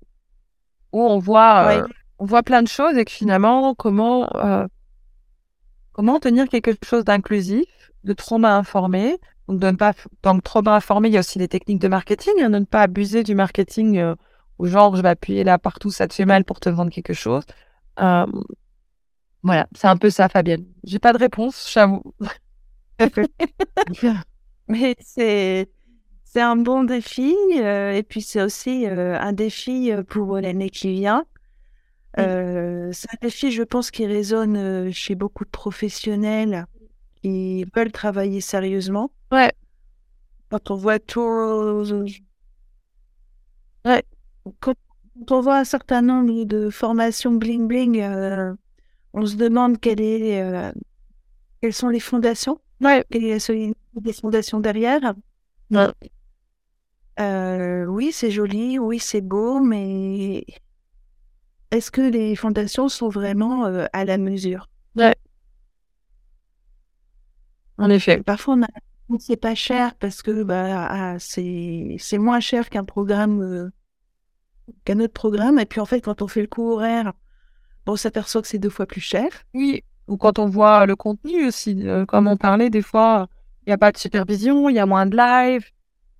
où on voit, euh, on voit plein de choses et que finalement, comment, euh, comment tenir quelque chose d'inclusif, de trauma informé. Donc, de ne pas, donc, trauma informé, il y a aussi des techniques de marketing, hein, de ne pas abuser du marketing euh, au genre, je vais appuyer là partout, ça te fait mal pour te vendre quelque chose. Euh, voilà, c'est un peu ça, Fabienne. J'ai pas de réponse, j'avoue. Mais c'est c'est un bon défi euh, et puis c'est aussi euh, un défi euh, pour l'année qui vient. c'est un défi, je pense, qui résonne chez beaucoup de professionnels qui veulent travailler sérieusement. Ouais. Quand on voit tout, ouais. Quand on voit un certain nombre de formations bling bling on se demande quelle est, euh, quelles sont les fondations. Ouais. Quelles sont les fondations derrière. Euh, oui, c'est joli, oui, c'est beau, mais est-ce que les fondations sont vraiment euh, à la mesure? Ouais. En effet. Parfois, on a c'est pas cher parce que bah, ah, c'est c'est moins cher qu'un programme qu'un autre programme et puis en fait quand on fait le coût horaire on s'aperçoit que c'est deux fois plus cher. Oui, ou quand on voit le contenu aussi, euh, comme on parlait, des fois, il n'y a pas de supervision, il y a moins de live.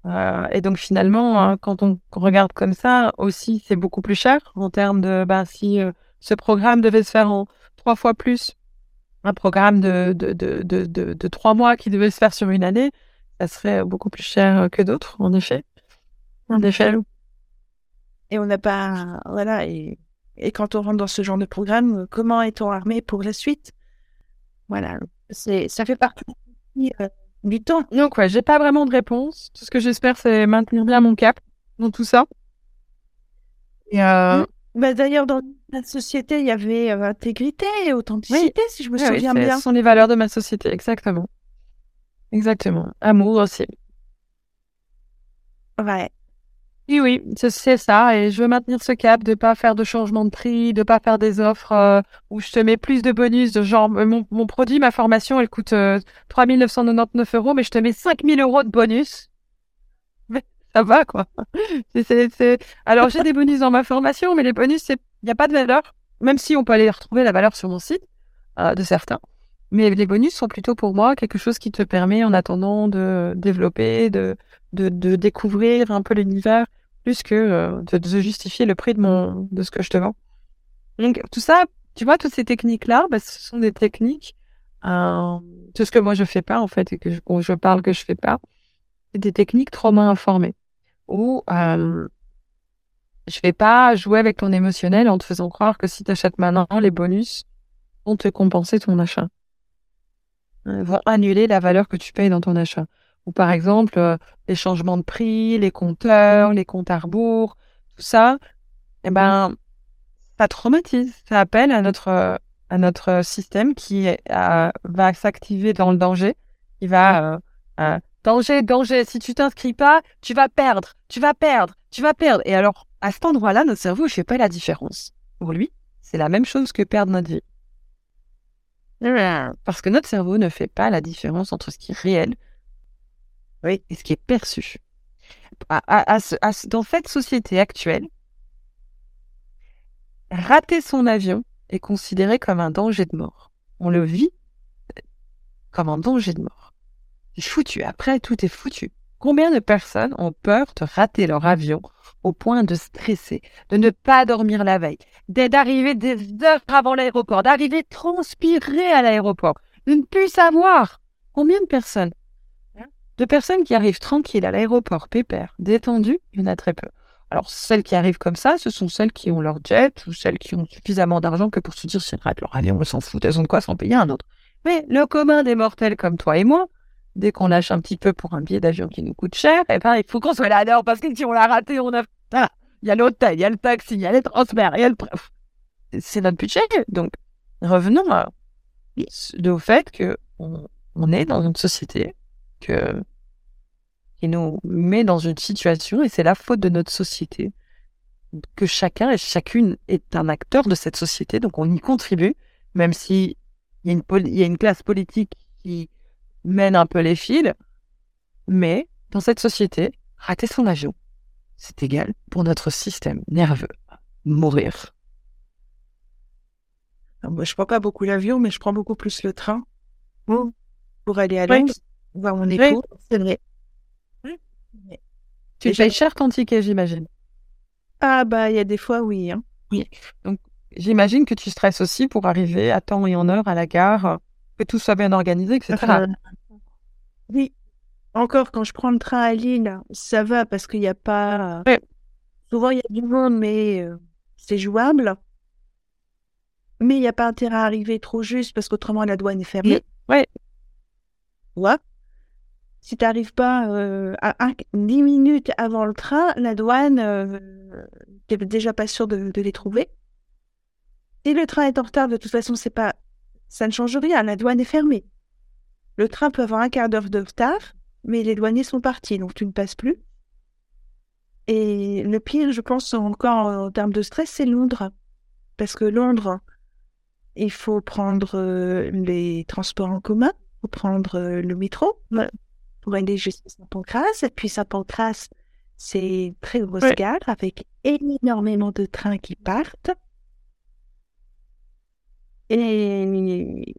Euh, et donc finalement, hein, quand on regarde comme ça, aussi, c'est beaucoup plus cher en termes de, ben, si euh, ce programme devait se faire en trois fois plus, un programme de, de, de, de, de, trois mois qui devait se faire sur une année, ça serait beaucoup plus cher que d'autres, en effet. En effet. Et on n'a pas, voilà, et et quand on rentre dans ce genre de programme, comment est-on armé pour la suite? Voilà, c'est ça fait partie euh, du temps. Donc ouais, j'ai pas vraiment de réponse. Tout ce que j'espère, c'est maintenir bien mon cap dans tout ça. Et euh... Mmh. bah, D'ailleurs, dans la société, il y avait euh, intégrité et authenticité, si je me souviens bien. Ce sont les valeurs de ma société, exactement. Exactement. Amour aussi. Ouais. Oui, oui, c'est ça. Et je veux maintenir ce cap de pas faire de changement de prix, de pas faire des offres euh, où je te mets plus de bonus. De genre, euh, mon, produit, ma formation, elle coûte euh, 3999 euros, mais je te mets 5000 euros de bonus. Mais ça va, quoi. Alors, j'ai des bonus dans ma formation, mais les bonus, il n'y a pas de valeur. Même si on peut aller retrouver la valeur sur mon site, euh, de certains. Mais les bonus sont plutôt pour moi quelque chose qui te permet en attendant de développer, de, de, de découvrir un peu l'univers plus que euh, de, justifier le prix de mon de ce que je te vends. Donc tout ça, tu vois, toutes ces techniques-là, bah, ce sont des techniques, euh, tout ce que moi je fais pas en fait et que je, je parle que je fais pas, c'est des techniques trauma informées. où euh, je vais pas jouer avec ton émotionnel en te faisant croire que si tu achètes maintenant, les bonus vont te compenser ton achat. Euh, vont annuler la valeur que tu payes dans ton achat. Ou par exemple, euh, les changements de prix, les compteurs, les comptes à rebours, tout ça, eh ben, ça traumatise. Ça appelle à notre, à notre système qui euh, va s'activer dans le danger. Il va, danger, danger, si tu t'inscris pas, tu vas perdre, tu vas perdre, tu vas perdre. Et alors, à cet endroit-là, notre cerveau ne fait pas la différence. Pour lui, c'est la même chose que perdre notre vie. Parce que notre cerveau ne fait pas la différence entre ce qui est réel et ce qui est perçu. dans cette société actuelle, rater son avion est considéré comme un danger de mort. On le vit comme un danger de mort. C'est foutu. Après, tout est foutu. Combien de personnes ont peur de rater leur avion au point de stresser, de ne pas dormir la veille, d'arriver des heures avant l'aéroport, d'arriver transpirer à l'aéroport, de ne plus savoir? Combien de personnes? De personnes qui arrivent tranquilles à l'aéroport, pépère, détendues, il y en a très peu. Alors, celles qui arrivent comme ça, ce sont celles qui ont leur jet ou celles qui ont suffisamment d'argent que pour se dire si elles ratent leur avion, elles s'en foutent, elles ont de quoi s'en payer un autre. Mais le commun des mortels comme toi et moi, dès qu'on lâche un petit peu pour un billet d'avion qui nous coûte cher, et eh ben, il faut qu'on soit là l'heure parce que si on l'a raté, on a, ah, il y a l'hôtel, il y a le taxi, il y a les transferts, il y a le, c'est notre budget. Donc, revenons au fait que on, est dans une société que, qui nous met dans une situation et c'est la faute de notre société que chacun et chacune est un acteur de cette société, donc on y contribue, même si il y a une, il y a une classe politique qui mène un peu les fils, mais dans cette société, rater son avion, c'est égal pour notre système nerveux. Mourir. moi, je prends pas beaucoup l'avion, mais je prends beaucoup plus le train pour aller à Londres, voir mon époux. c'est vrai. Tu payes cher ton ticket, j'imagine. Ah bah, il y a des fois, oui. Hein. Oui. Donc, j'imagine que tu stresses aussi pour arriver à temps et en heure à la gare, que tout soit bien organisé, etc. Oui. Encore quand je prends le train à Lille, ça va parce qu'il n'y a pas. Souvent, il y a du monde, mais euh, c'est jouable. Mais il n'y a pas intérêt à arriver trop juste parce qu'autrement, la douane est fermée. Ouais. Ouais. Si tu n'arrives pas euh, à 10 minutes avant le train, la douane, euh, tu n'es déjà pas sûr de, de, les trouver. Si le train est en retard, de toute façon, c'est pas, ça ne change rien. La douane est fermée. Le train peut avoir un quart d'heure de retard, mais les douaniers sont partis, donc tu ne passes plus. Et le pire, je pense, encore en termes de stress, c'est Londres. Parce que Londres, il faut prendre euh, les transports en commun, il faut prendre euh, le métro pour aller jusqu'à Saint-Pancras. Et puis Saint-Pancras, c'est une très grosse gare avec énormément de trains qui partent. Et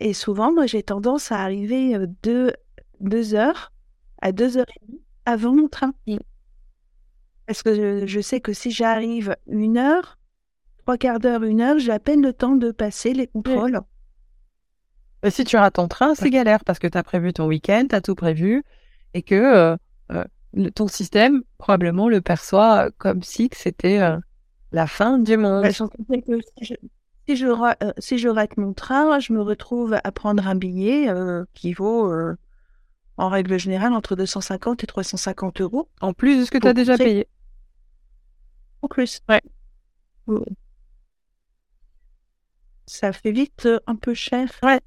et souvent, moi, j'ai tendance à arriver euh, deux, deux heures à deux heures et demie avant mon train. Parce que je, sais que si j'arrive une heure, trois quarts d'heure, une heure, j'ai à peine le temps de passer les contrôles. Si tu rates ton train, c'est galère parce que tu as prévu ton week-end, tu as tout prévu et que euh, euh, ton système probablement le perçoit comme si c'était la fin du monde. Bah, si je, euh, si je rate mon train, je me retrouve à prendre un billet euh, qui vaut, euh, en règle générale, entre 250 et 350 euros. En plus de ce que tu as déjà payé. En plus. Ouais. Ça fait vite un peu cher. Ouais.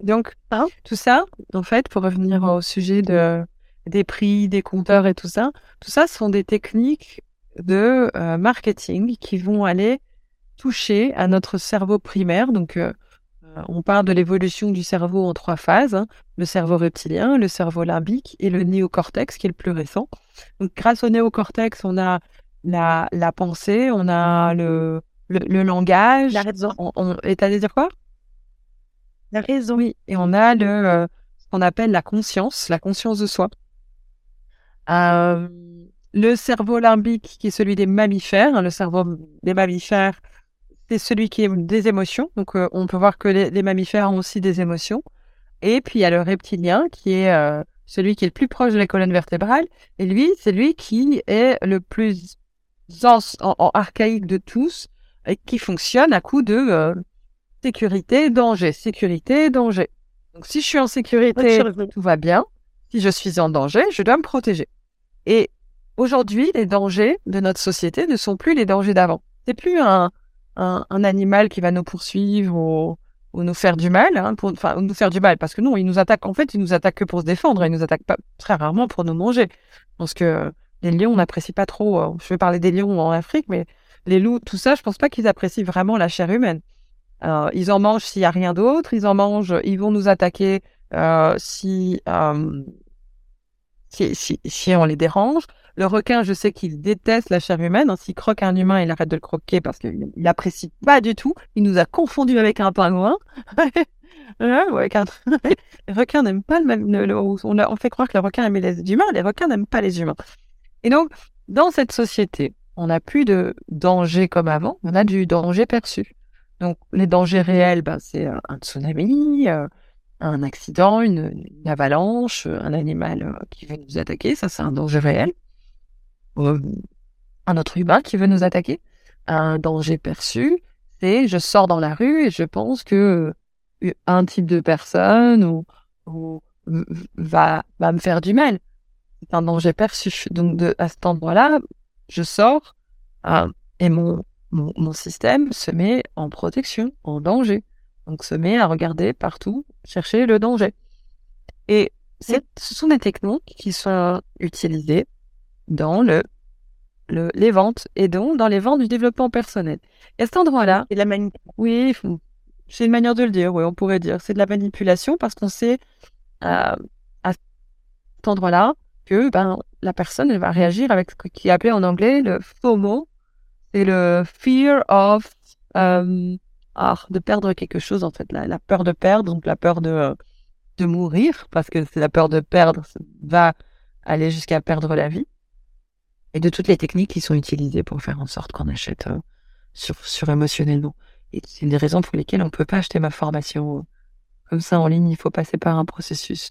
Donc, hein? tout ça, en fait, pour revenir au sujet de, des prix, des compteurs et tout ça, tout ça sont des techniques de marketing qui vont aller toucher à notre cerveau primaire. Donc, euh, euh, on parle de l'évolution du cerveau en trois phases hein. le cerveau reptilien, le cerveau limbique et le néocortex, qui est le plus récent. Donc, grâce au néocortex, on a la, la pensée, on a le, le, langage. La raison. On, et t'allais dire quoi? La raison. Oui, et on a le, euh, ce qu'on appelle la conscience, la conscience de soi. le cerveau limbique, qui est celui des mammifères, hein, le cerveau des mammifères, c'est celui qui est des émotions. Donc, euh, on peut voir que les, mammifères ont aussi des émotions. Et puis, il y a le reptilien qui est euh, celui qui est le plus proche de la colonne vertébrale, et lui, c'est lui qui est le plus en, archaïque de tous, et qui fonctionne à coup de euh, sécurité, danger, sécurité, danger. Donc si je suis en sécurité, tout va bien. Si je suis en danger, je dois me protéger. Et aujourd'hui, les dangers de notre société ne sont plus les dangers d'avant. C'est plus un, un, un, animal qui va nous poursuivre ou, ou nous faire du mal, hein, pour, enfin nous faire du mal, parce que non, il nous attaque. En fait, il nous attaque que pour se défendre. Il nous attaque pas très rarement pour nous manger. Parce que les lions n'apprécient pas trop. Euh, je vais parler des lions en Afrique, mais les loups, tout ça, je pense pas qu'ils apprécient vraiment la chair humaine. Euh, ils en mangent s'il y a rien d'autre. Ils en mangent. Ils vont nous attaquer euh, si, si on les dérange. Le requin, je sais qu'il déteste la chair humaine. S'il croque un humain, il arrête de le croquer parce qu'il n'apprécie pas du tout. Il nous a confondus avec un pingouin. ouais, les requins n'aiment pas le même. on, fait croire que le requin aime les humains. Les requins n'aiment pas les humains. Et donc, dans cette société, on n'a plus de danger comme avant. On a du danger perçu. Donc, les dangers réels, ben, c'est un tsunami, euh, un accident, une, avalanche, un animal euh, qui veut nous attaquer. Ça, c'est un danger réel un autre humain qui veut nous attaquer. Un danger perçu, c'est je sors dans la rue et je pense que euh, un type de personne ou, va, va me faire du mal. C'est un danger perçu. Donc à cet endroit-là, je sors euh, et mon, mon, mon, système se met en protection, en danger. Donc se met à regarder partout, chercher le danger. Et ce sont des techniques qui sont utilisées dans le, le, les ventes et donc dans les ventes du développement personnel. Et à cet endroit-là, la oui, c'est une manière de le dire, oui, on pourrait dire, c'est de la manipulation parce qu'on sait euh, à cet endroit-là que ben la personne elle va réagir avec ce qui est appelé en anglais le FOMO, c'est le fear of euh, ah, de perdre quelque chose en fait, la, la, peur de perdre, donc la peur de de mourir parce que c'est la peur de perdre va aller jusqu'à perdre la vie et de toutes les techniques qui sont utilisées pour faire en sorte qu'on achète euh, sur, sur émotionnellement. Et c'est des raisons pour lesquelles on peut pas acheter ma formation euh, comme ça en ligne. Il faut passer par un processus.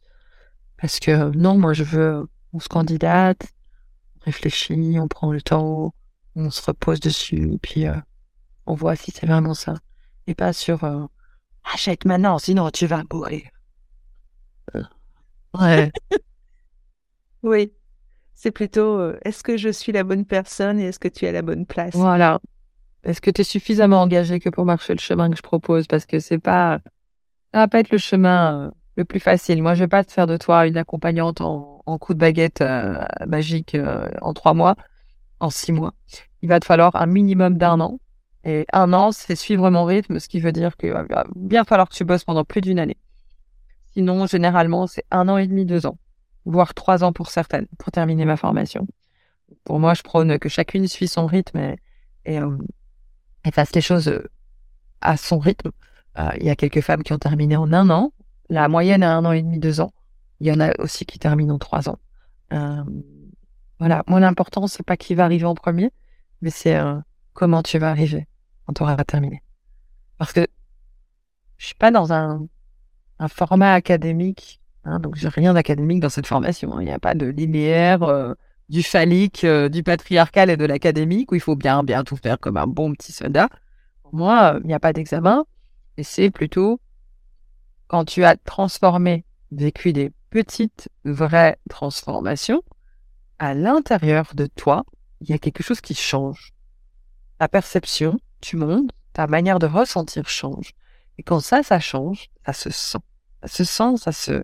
Parce que euh, non, moi je veux, on se candidate, on réfléchit, on prend le temps, on se repose dessus, et puis on voit si c'est vraiment ça. Et pas sur achète maintenant, sinon tu vas mourir. ouais. oui. C'est plutôt euh, est-ce que je suis la bonne personne et est-ce que tu es à la bonne place? Voilà. Est-ce que tu es suffisamment engagé que pour marcher le chemin que je propose? Parce que c'est pas, ça va pas être le chemin euh, le plus facile. Moi, je vais pas te faire de toi une accompagnante en, coup de baguette euh, magique en trois mois, en six mois. Il va te falloir un minimum d'un an. Et un an, c'est suivre mon rythme, ce qui veut dire qu'il va bien falloir que tu bosses pendant plus d'une année. Sinon, généralement, c'est un an et demi, deux ans voire trois ans pour certaines, pour terminer ma formation. Pour moi, je prône que chacune suit son rythme et, et, euh, fasse les choses euh, à son rythme. Euh, il y a quelques femmes qui ont terminé en un an, la moyenne à un an et demi, deux ans. Il y en a aussi qui terminent en trois ans. voilà, moi l'important c'est pas qui va arriver en premier, mais c'est comment tu vas arriver quand tu auras terminé. Parce que je suis pas dans un, un format académique Hein, donc j'ai rien d'académique dans cette formation. Hein. Il n'y a pas de linéaire euh, du phallique, euh, du patriarcal et de l'académique où il faut bien bien tout faire comme un bon petit soldat. Pour moi, il n'y a pas d'examen, et c'est plutôt quand tu as transformé, vécu des petites vraies transformations à l'intérieur de toi, il y a quelque chose qui change. Ta perception tu montes, ta manière de ressentir change. Et quand ça, ça change, ça se sent. Ça se sent, ça se,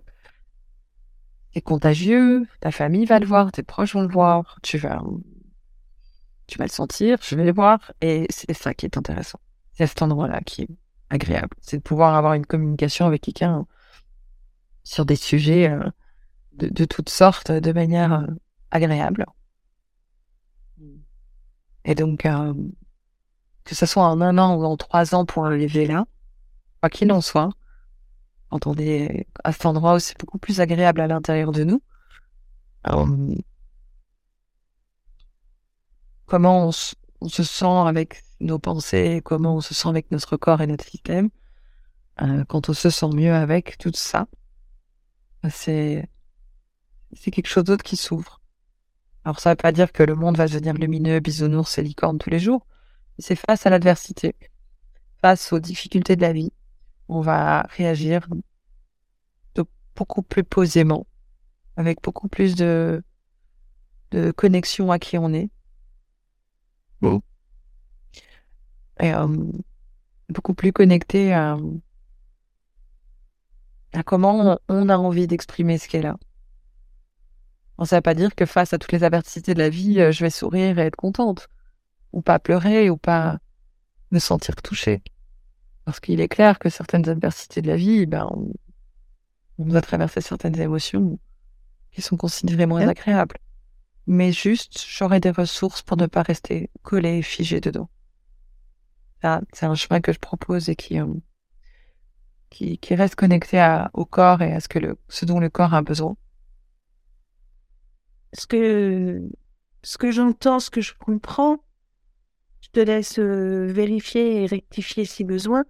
c'est contagieux, ta famille va le voir, tes proches vont le voir, tu vas, tu vas le sentir, je vais le voir, et c'est ça qui est intéressant. C'est cet endroit-là qui est agréable. C'est de pouvoir avoir une communication avec quelqu'un sur des sujets euh, de, toutes sortes, de manière euh, agréable. Et donc, euh, que ce soit en un an ou en trois ans pour arriver là, quoi qu'il en soit, quand on est à cet endroit où c'est beaucoup plus agréable à l'intérieur de nous. Euh, comment on, se sent avec nos pensées, comment on se sent avec notre corps et notre système. Euh, quand on se sent mieux avec tout ça, c'est c'est quelque chose d'autre qui s'ouvre. Alors ça ne veut pas dire que le monde va devenir lumineux, bisounours et licorne tous les jours. C'est face à l'adversité, face aux difficultés de la vie, on va réagir de beaucoup plus posément, avec beaucoup plus de, de connexion à qui on est. Bon. Et euh, beaucoup plus connecté à, à comment on a envie d'exprimer ce qu'est là. ça ne veut pas dire que face à toutes les adversités de la vie, euh, je vais sourire et être contente, ou pas pleurer, ou pas me sentir touchée. Parce qu'il est clair que certaines adversités de la vie, ben, on, doit traverser certaines émotions qui sont considérées moins agréables. Mais juste, j'aurai des ressources pour ne pas rester collé et figé dedans. C'est un chemin que je propose et qui, euh, qui, qui, reste connecté à, au corps et à ce, que le, ce dont le corps a besoin. Ce que, ce que j'entends, ce que je comprends, te laisse euh, vérifier et rectifier si besoin,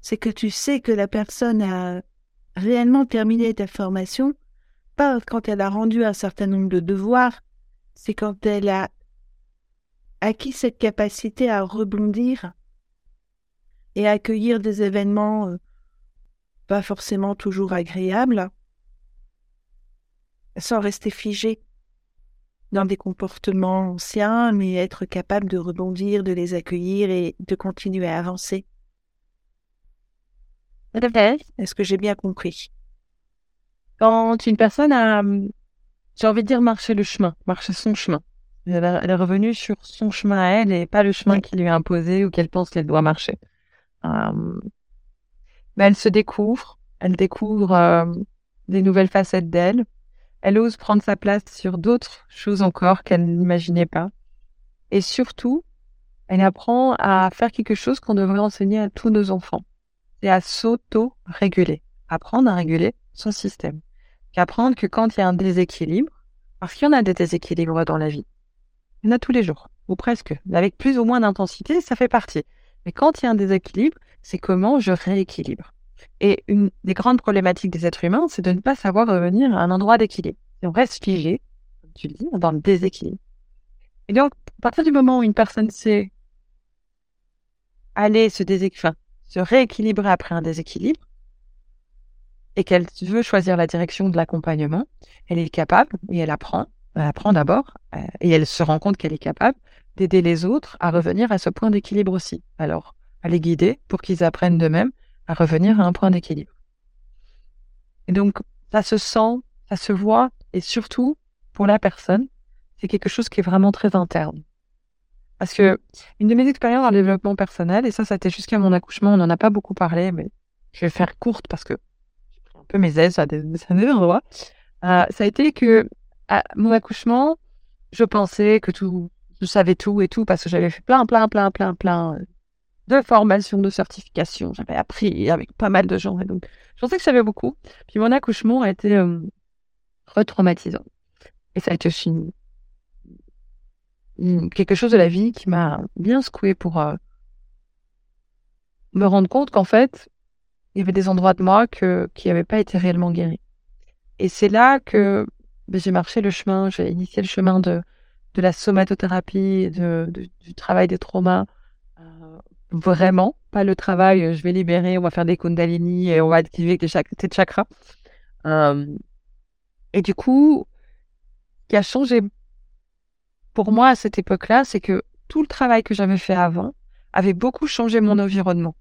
c'est que tu sais que la personne a réellement terminé ta formation, pas quand elle a rendu un certain nombre de devoirs, c'est quand elle a acquis cette capacité à rebondir et à accueillir des événements euh, pas forcément toujours agréables, sans rester figée dans des comportements anciens, mais être capable de rebondir, de les accueillir et de continuer à avancer. Est-ce que j'ai bien compris? Quand une personne a, j'ai envie de dire, marché le chemin, marché son chemin, elle, est revenue sur son chemin à elle et pas le chemin qui lui est imposé ou qu'elle pense qu'elle doit marcher. Euh, mais elle se découvre, elle découvre euh, des nouvelles facettes d'elle, elle ose prendre sa place sur d'autres choses encore qu'elle n'imaginait pas. Et surtout, elle apprend à faire quelque chose qu'on devrait enseigner à tous nos enfants. C'est à s'auto-réguler. Apprendre à réguler son système. Apprendre que quand il y a un déséquilibre, parce qu'il y en a des déséquilibres dans la vie, il y en a tous les jours, ou presque, avec plus ou moins d'intensité, ça fait partie. Mais quand il y a un déséquilibre, c'est comment je rééquilibre. Et une des grandes problématiques des êtres humains, c'est de ne pas savoir revenir à un endroit d'équilibre. Et on reste figé, comme tu le dis, dans le déséquilibre. Et donc, à partir du moment où une personne sait aller se déséquilibrer, se rééquilibrer après un déséquilibre, et qu'elle veut choisir la direction de l'accompagnement, elle est capable, et elle apprend, elle apprend d'abord, euh, et elle se rend compte qu'elle est capable d'aider les autres à revenir à ce point d'équilibre aussi. Alors, à les guider pour qu'ils apprennent d'eux-mêmes à revenir à un point d'équilibre. Et donc, ça se sent, ça se voit, et surtout, pour la personne, c'est quelque chose qui est vraiment très interne. Parce que une de mes expériences le développement personnel, et ça, ça été jusqu'à mon accouchement, on n'en a pas beaucoup parlé, mais je vais faire courte parce que j'ai pris un peu mes aises à des, endroits. Euh, ça a été que à mon accouchement, je pensais que tout, je savais tout et tout parce que j'avais fait plein, plein, plein, plein, plein de formations, de certifications. J'avais appris avec pas mal de gens. Et donc, je pensais que je savais beaucoup. Puis mon accouchement a été euh, retraumatisant. Et ça a été aussi quelque chose de la vie qui m'a bien secoué pour euh, me rendre compte qu'en fait, il y avait des endroits de moi que, qui n'avaient pas été réellement guéris. Et c'est là que ben, j'ai marché le chemin, j'ai initié le chemin de, de la somatothérapie, de, du travail des traumas, vraiment, pas le travail, euh, je vais libérer, on va faire des kundalini et on va activer tes, chakras. Euh, et du coup, ce qui a changé pour moi à cette époque-là, c'est que tout le travail que j'avais fait avant avait beaucoup changé mon environnement.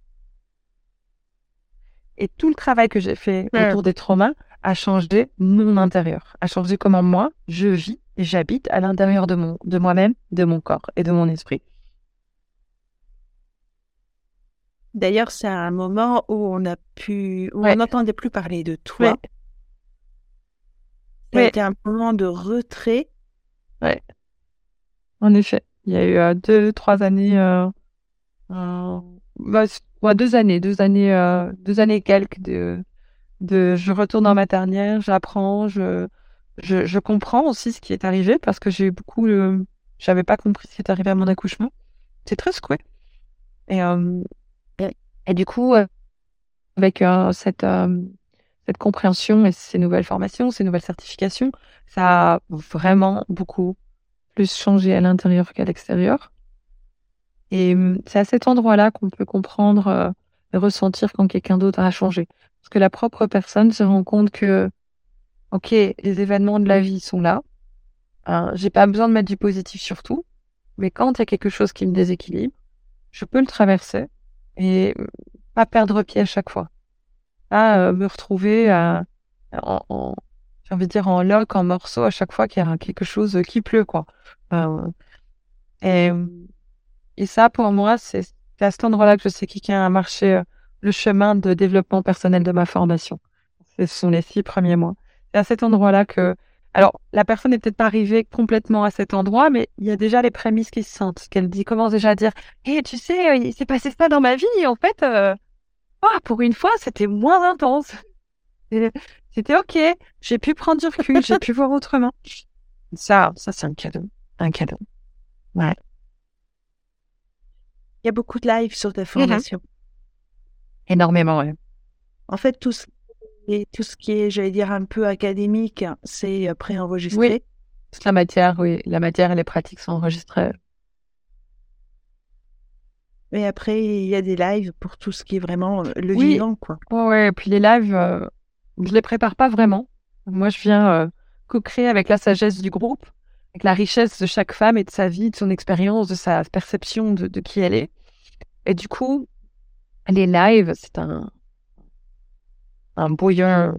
Et tout le travail que j'ai fait autour des traumas a changé mon intérieur, a changé comment moi je vis et j'habite à l'intérieur de mon, de moi-même, de mon corps et de mon esprit. D'ailleurs, c'est un moment où on a pu, où on n'entendait plus parler de toi. C'était un moment de retrait. Ouais. En effet, il y a eu euh, deux, trois années, euh, euh bah, deux années, deux années, deux années quelques de, de, je retourne en maternelle, j'apprends, je, je, je, comprends aussi ce qui est arrivé parce que j'ai eu beaucoup, Je j'avais pas compris ce qui est arrivé à mon accouchement. C'est très secoué. Et et du coup, euh, avec euh, cette, euh, cette compréhension et ces nouvelles formations, ces nouvelles certifications, ça a vraiment beaucoup plus changé à l'intérieur qu'à l'extérieur. Et hum, c'est à cet endroit-là qu'on peut comprendre euh, et ressentir quand quelqu'un d'autre a changé. Parce que la propre personne se rend compte que, ok, les événements de la vie sont là. Hein, j'ai pas besoin de mettre du positif sur tout. Mais quand il y a quelque chose qui me déséquilibre, je peux le traverser et pas perdre pied à chaque fois. Pas euh, me retrouver à, en, en j'ai envie de dire en loc, en morceaux à chaque fois qu'il y a quelque chose qui pleut, quoi. Euh, et, et ça, pour moi, c'est à cet endroit-là que je sais qui a marché euh, le chemin de développement personnel de ma formation. Ce sont les six premiers mois. C'est à cet endroit-là que, alors, la personne n'est peut-être pas arrivée complètement à cet endroit, mais il y a déjà les prémices qui se sentent. Qu'elle dit, commence déjà à dire, hé, tu sais, euh, il s'est passé ça dans ma vie, et en fait, euh, oh, pour une fois, c'était moins intense. C'était ok, j'ai pu prendre du recul, j'ai pu voir autrement. Ça, ça c'est un cadeau, un cadeau. Ouais. Il y a beaucoup de live sur ta formation. Énormément, ouais. En fait, tout ce, tout ce qui est, j'allais dire, un peu académique, c'est euh, préenregistré. Oui, toute la matière, oui. La matière et les pratiques sont enregistrées. Et après, il y a des lives pour tout ce qui est vraiment euh, le vivant, quoi. Ouais. Et puis les lives, euh, je les prépare pas vraiment. Moi, je viens euh, co-créer avec la sagesse du groupe, avec la richesse de chaque femme et de sa vie, de son expérience, de sa perception de, de qui elle est. Et du coup, les lives, c'est un, un bouillon, un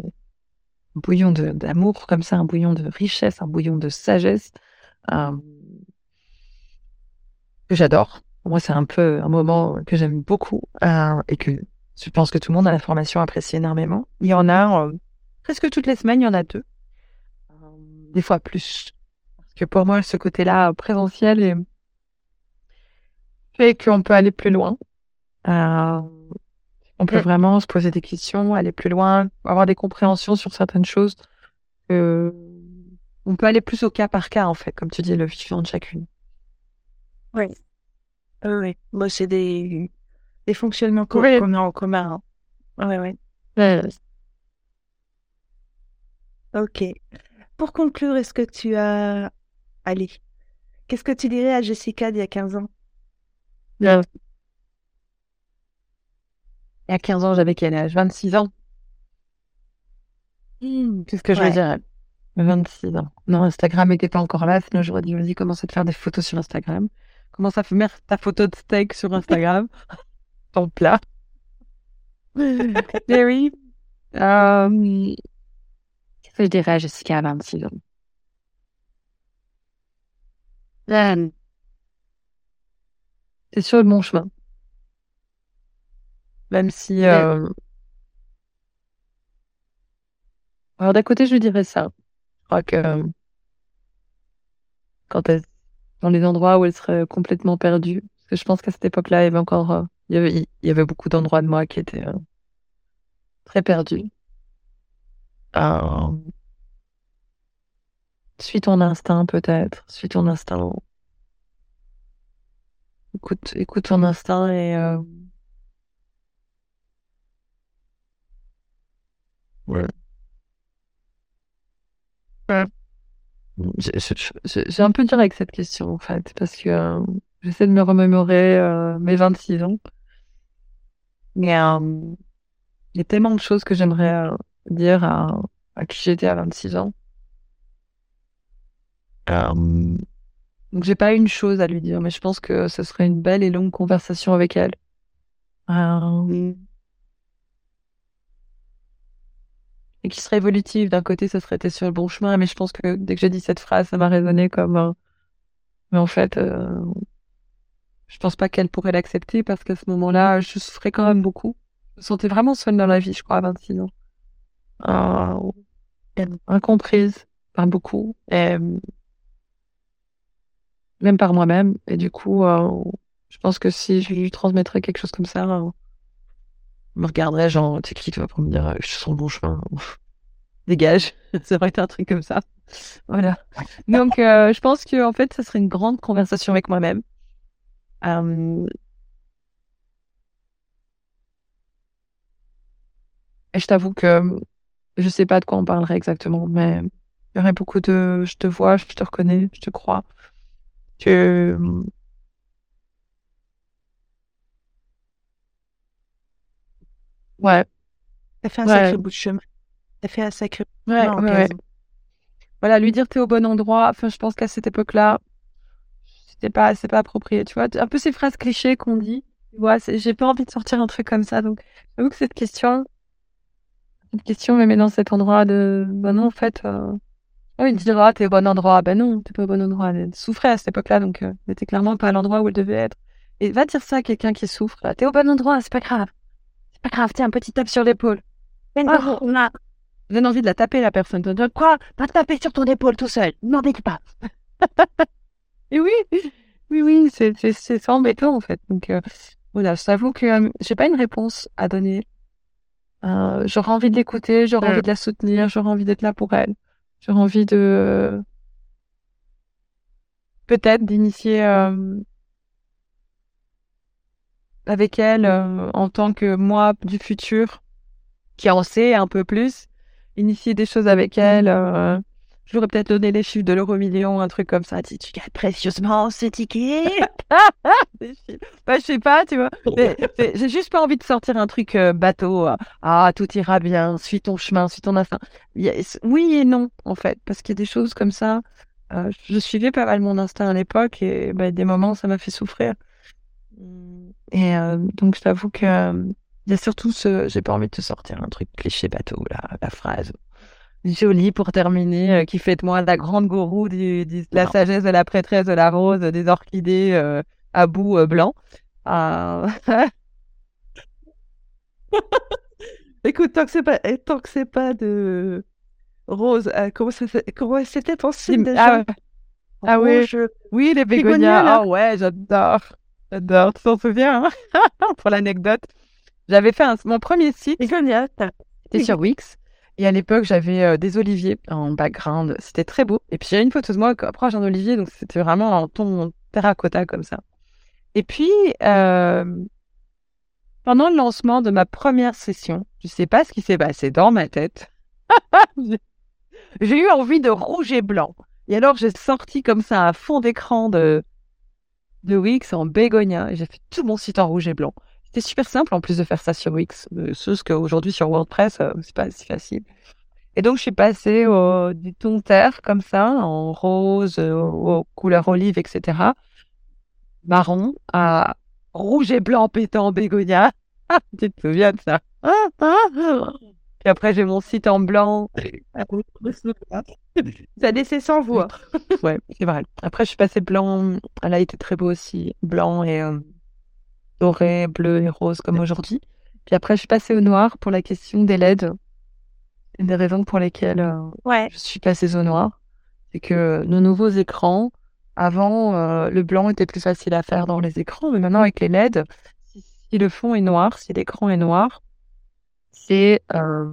bouillon d'amour comme ça, un bouillon de richesse, un bouillon de sagesse euh, que j'adore. Moi, c'est un peu un moment que j'aime beaucoup euh, et que je pense que tout le monde à la formation apprécie énormément. Il y en a euh, presque toutes les semaines, il y en a deux, des fois plus. Parce que pour moi, ce côté-là présentiel est... fait qu'on peut aller plus loin. Euh, on peut vraiment se poser des questions, aller plus loin, avoir des compréhensions sur certaines choses. Euh, on peut aller plus au cas par cas, en fait, comme tu dis, le vivant de chacune. Oui. oui. Moi, c'est des, des fonctionnements oui. qu'on a en commun. Hein. Oui, oui. Ouais. Ok. Pour conclure, est-ce que tu as... Allez, qu'est-ce que tu dirais à Jessica d'il y a 15 ans? Il y a 15 ans, j'avais quel âge? 26 ans. Mmh, Qu'est-ce que je veux dire 26 ans. Non, Instagram n'était pas encore là, sinon j'aurais dit, vas-y, commence à te faire des photos sur Instagram. Commence à mettre ta photo de steak sur Instagram. Ton plat. Mais oui. Euh, Qu'est-ce que je dirais à Jessica à 26 ans? Ben, c'est sur le bon chemin. Même si... Euh... Alors d'un côté, je dirais ça. Je crois que quand elle... dans les endroits où elle serait complètement perdue, parce que je pense qu'à cette époque-là, il y avait encore... euh, Il y avait, il y avait beaucoup d'endroits de moi qui étaient euh, très perdus. Euh, Suis ton instinct peut-être. Suis ton instinct. Écoute, écoute ton instinct et euh, Ouais. j'ai j'ai- j'ai un peu dur avec cette question en fait parce que euh, j'essaie de me remémorer euh, mes 26 ans. Mais euh, il y a tellement de choses que j'aimerais euh, dire à, à qui j'étais à 26 ans. Euh, Donc j'ai pas une chose à lui dire, mais je pense que ce serait une belle et longue conversation avec elle. Euh, et qui serait évolutive. D'un côté, ça serait été sur le bon chemin, mais je pense que dès que j'ai dit cette phrase, ça m'a résonné comme... euh, mais en fait, euh, je pense pas qu'elle pourrait l'accepter parce qu'à ce moment-là, je souffrais quand même beaucoup. Je me sentais vraiment seule dans la vie, je crois, à 26 ans. Euh, incomprise par beaucoup. Même par moi-même. Et du coup, euh, je pense que si je lui transmettrais quelque chose comme ça, me regarderait genre, tu qui toi pour me dire, euh, je suis sur le bon chemin. Dégage. ça aurait été un truc comme ça. Voilà. Donc, euh, je pense que en fait, ça serait une grande conversation avec moi-même. Euh, Et je t'avoue que je sais pas de quoi on parlerait exactement, mais il y aurait beaucoup de je te vois, je te reconnais, je te crois. Que ouais. Ça fait un sacré bout de chemin. Ça fait un sacré ouais, ouais, Voilà, lui dire t'es au bon endroit. Enfin, je pense qu'à cette époque-là, c'était pas, c'est pas approprié. Tu vois, un peu ces phrases clichés qu'on dit. Tu vois, j'ai pas envie de sortir un truc comme ça. Donc, j'avoue que cette question, cette question me met dans cet endroit de, ben non, en fait, euh... oui, il dira, t'es au bon endroit. Ben non, t'es pas au bon endroit. Elle souffrait à cette époque-là, donc, euh, elle était clairement pas à l'endroit où elle devait être. Et va dire ça à quelqu'un qui souffre. T'es au bon endroit, c'est pas grave. Pas grave, tiens, un petit tape sur l'épaule. Oh, on a... Vous avez envie de la taper, la personne. Quoi? Va taper sur ton épaule tout seul. N'embête pas. Et oui, oui, oui, c'est embêtant, en fait. Donc, euh, voilà, je t'avoue que euh, j'ai pas une réponse à donner. Euh, j'aurais envie de l'écouter, j'aurais envie de la soutenir, j'aurais envie d'être là pour elle. J'aurais envie de peut-être d'initier avec elle en tant que moi du futur qui en sait un peu plus, initier des choses avec elle. Je lui peut-être donné les chiffres de l'euro million, un truc comme ça. Tu, tu gagnes précieusement ce ticket. bah, je sais pas, tu vois. J'ai juste pas envie de sortir un truc euh, bateau. Euh, ah, tout ira bien, suis ton chemin, suis ton instinct. Oui et non, en fait, parce qu'il y a des choses comme ça. Euh, je suivais pas mal mon instinct à l'époque et bah, des moments, ça m'a fait souffrir. Et donc, je t'avoue que il y a surtout ce. J'ai pas envie de te sortir un truc cliché bateau, là, la phrase jolie pour terminer, euh, qui fait de moi la grande gourou du, la sagesse de la prêtresse de la rose, des orchidées euh, à bout euh, blanc. Écoute, tant que c'est pas, eh, tant que c'est pas de rose, comment comment c'était ton signe déjà? Ah, ah oui, oui les bégonias. Ah ouais, j'adore, j'adore. Tu t'en souviens hein? Pour l'anecdote J'avais fait mon premier site. C'était sur Wix. Et à l'époque, j'avais euh, des oliviers en background. C'était très beau. Et puis, j'avais une photo de moi proche d'un olivier. Donc, c'était vraiment un ton terracotta comme ça. Et puis, euh, pendant le lancement de ma première session, je sais pas ce qui s'est passé dans ma tête. j'ai eu envie de rouge et blanc. Et alors, j'ai sorti comme ça un fond d'écran de, de Wix en bégonia. J'ai fait tout mon site en rouge et blanc. C'était super simple en plus de faire ça sur Wix, euh, chose qu'aujourd'hui sur WordPress, euh, c'est pas si facile. Et donc, je suis passée au, du ton terre comme ça, en rose, euh, aux, couleurs olive, etc. Marron, à rouge et blanc pétant bégonia. Ah, tu te souviens de ça? Et après, j'ai mon site en blanc. ça laissait sans voix. ouais, c'est vrai. Après, je suis passée blanc. Elle a été très beau aussi. Blanc et doré, bleu et rose comme aujourd'hui. Puis après, je suis passée au noir pour la question des LED. Une des raisons pour lesquelles euh, je suis passée au noir, c'est que nos nouveaux écrans, avant, euh, le blanc était plus facile à faire dans les écrans, mais maintenant avec les LED, si, le fond est noir, si l'écran est noir, c'est euh,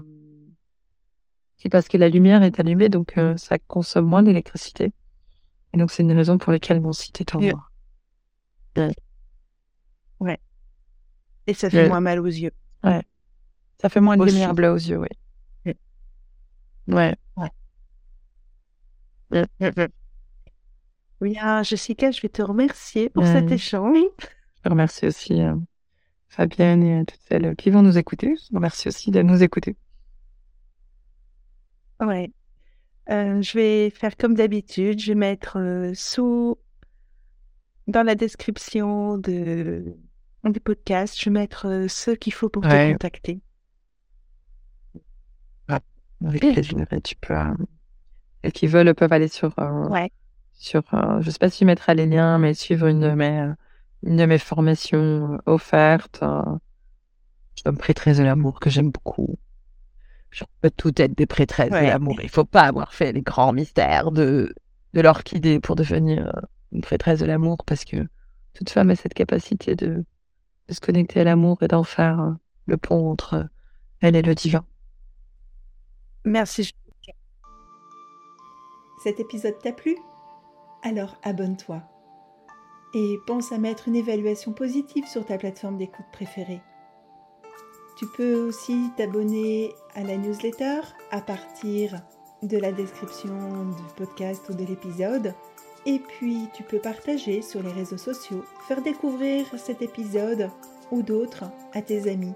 parce que la lumière est allumée, donc ça consomme moins d'électricité. Et donc c'est une raison pour laquelle mon site est en noir. Ouais. Et ça fait moins mal aux yeux. Ouais. Ça fait moins de lumière bleue aux yeux, oui. Ouais. ouais. Oui, ah, Jessica, je vais te remercier pour cet échange. Je remercie aussi euh, Fabienne et toutes celles qui vont nous écouter. Je remercie aussi de nous écouter. Ouais. Euh, je vais faire comme d'habitude. Je vais mettre euh, sous dans la description de des podcasts, je vais mettre euh, ceux qu'il faut pour te contacter. Avec plaisir, tu peux. Euh, et qui veulent peuvent aller sur. Ouais. Sur, je sais pas si tu mettras les liens, mais suivre une de mes, une de mes formations offertes. je me prêtresse de l'amour que j'aime beaucoup. Je peux tout être des prêtresses de l'amour. Il faut pas avoir fait les grands mystères de, de l'orchidée pour devenir une prêtresse de l'amour parce que toute femme a cette capacité de, de se connecter à l'amour et d'en faire euh, le pont entre elle et le divin. Merci. Cet épisode t'a plu? Alors abonne-toi et pense à mettre une évaluation positive sur ta plateforme d'écoute préférée. Tu peux aussi t'abonner à la newsletter à partir de la description du podcast ou de l'épisode. Et puis tu peux partager sur les réseaux sociaux, faire découvrir cet épisode ou d'autres à tes amis.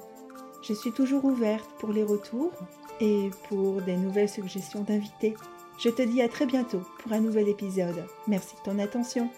Je suis toujours ouverte pour les retours et pour des nouvelles suggestions d'invités. Je te dis à très bientôt pour un nouvel épisode. Merci de ton attention.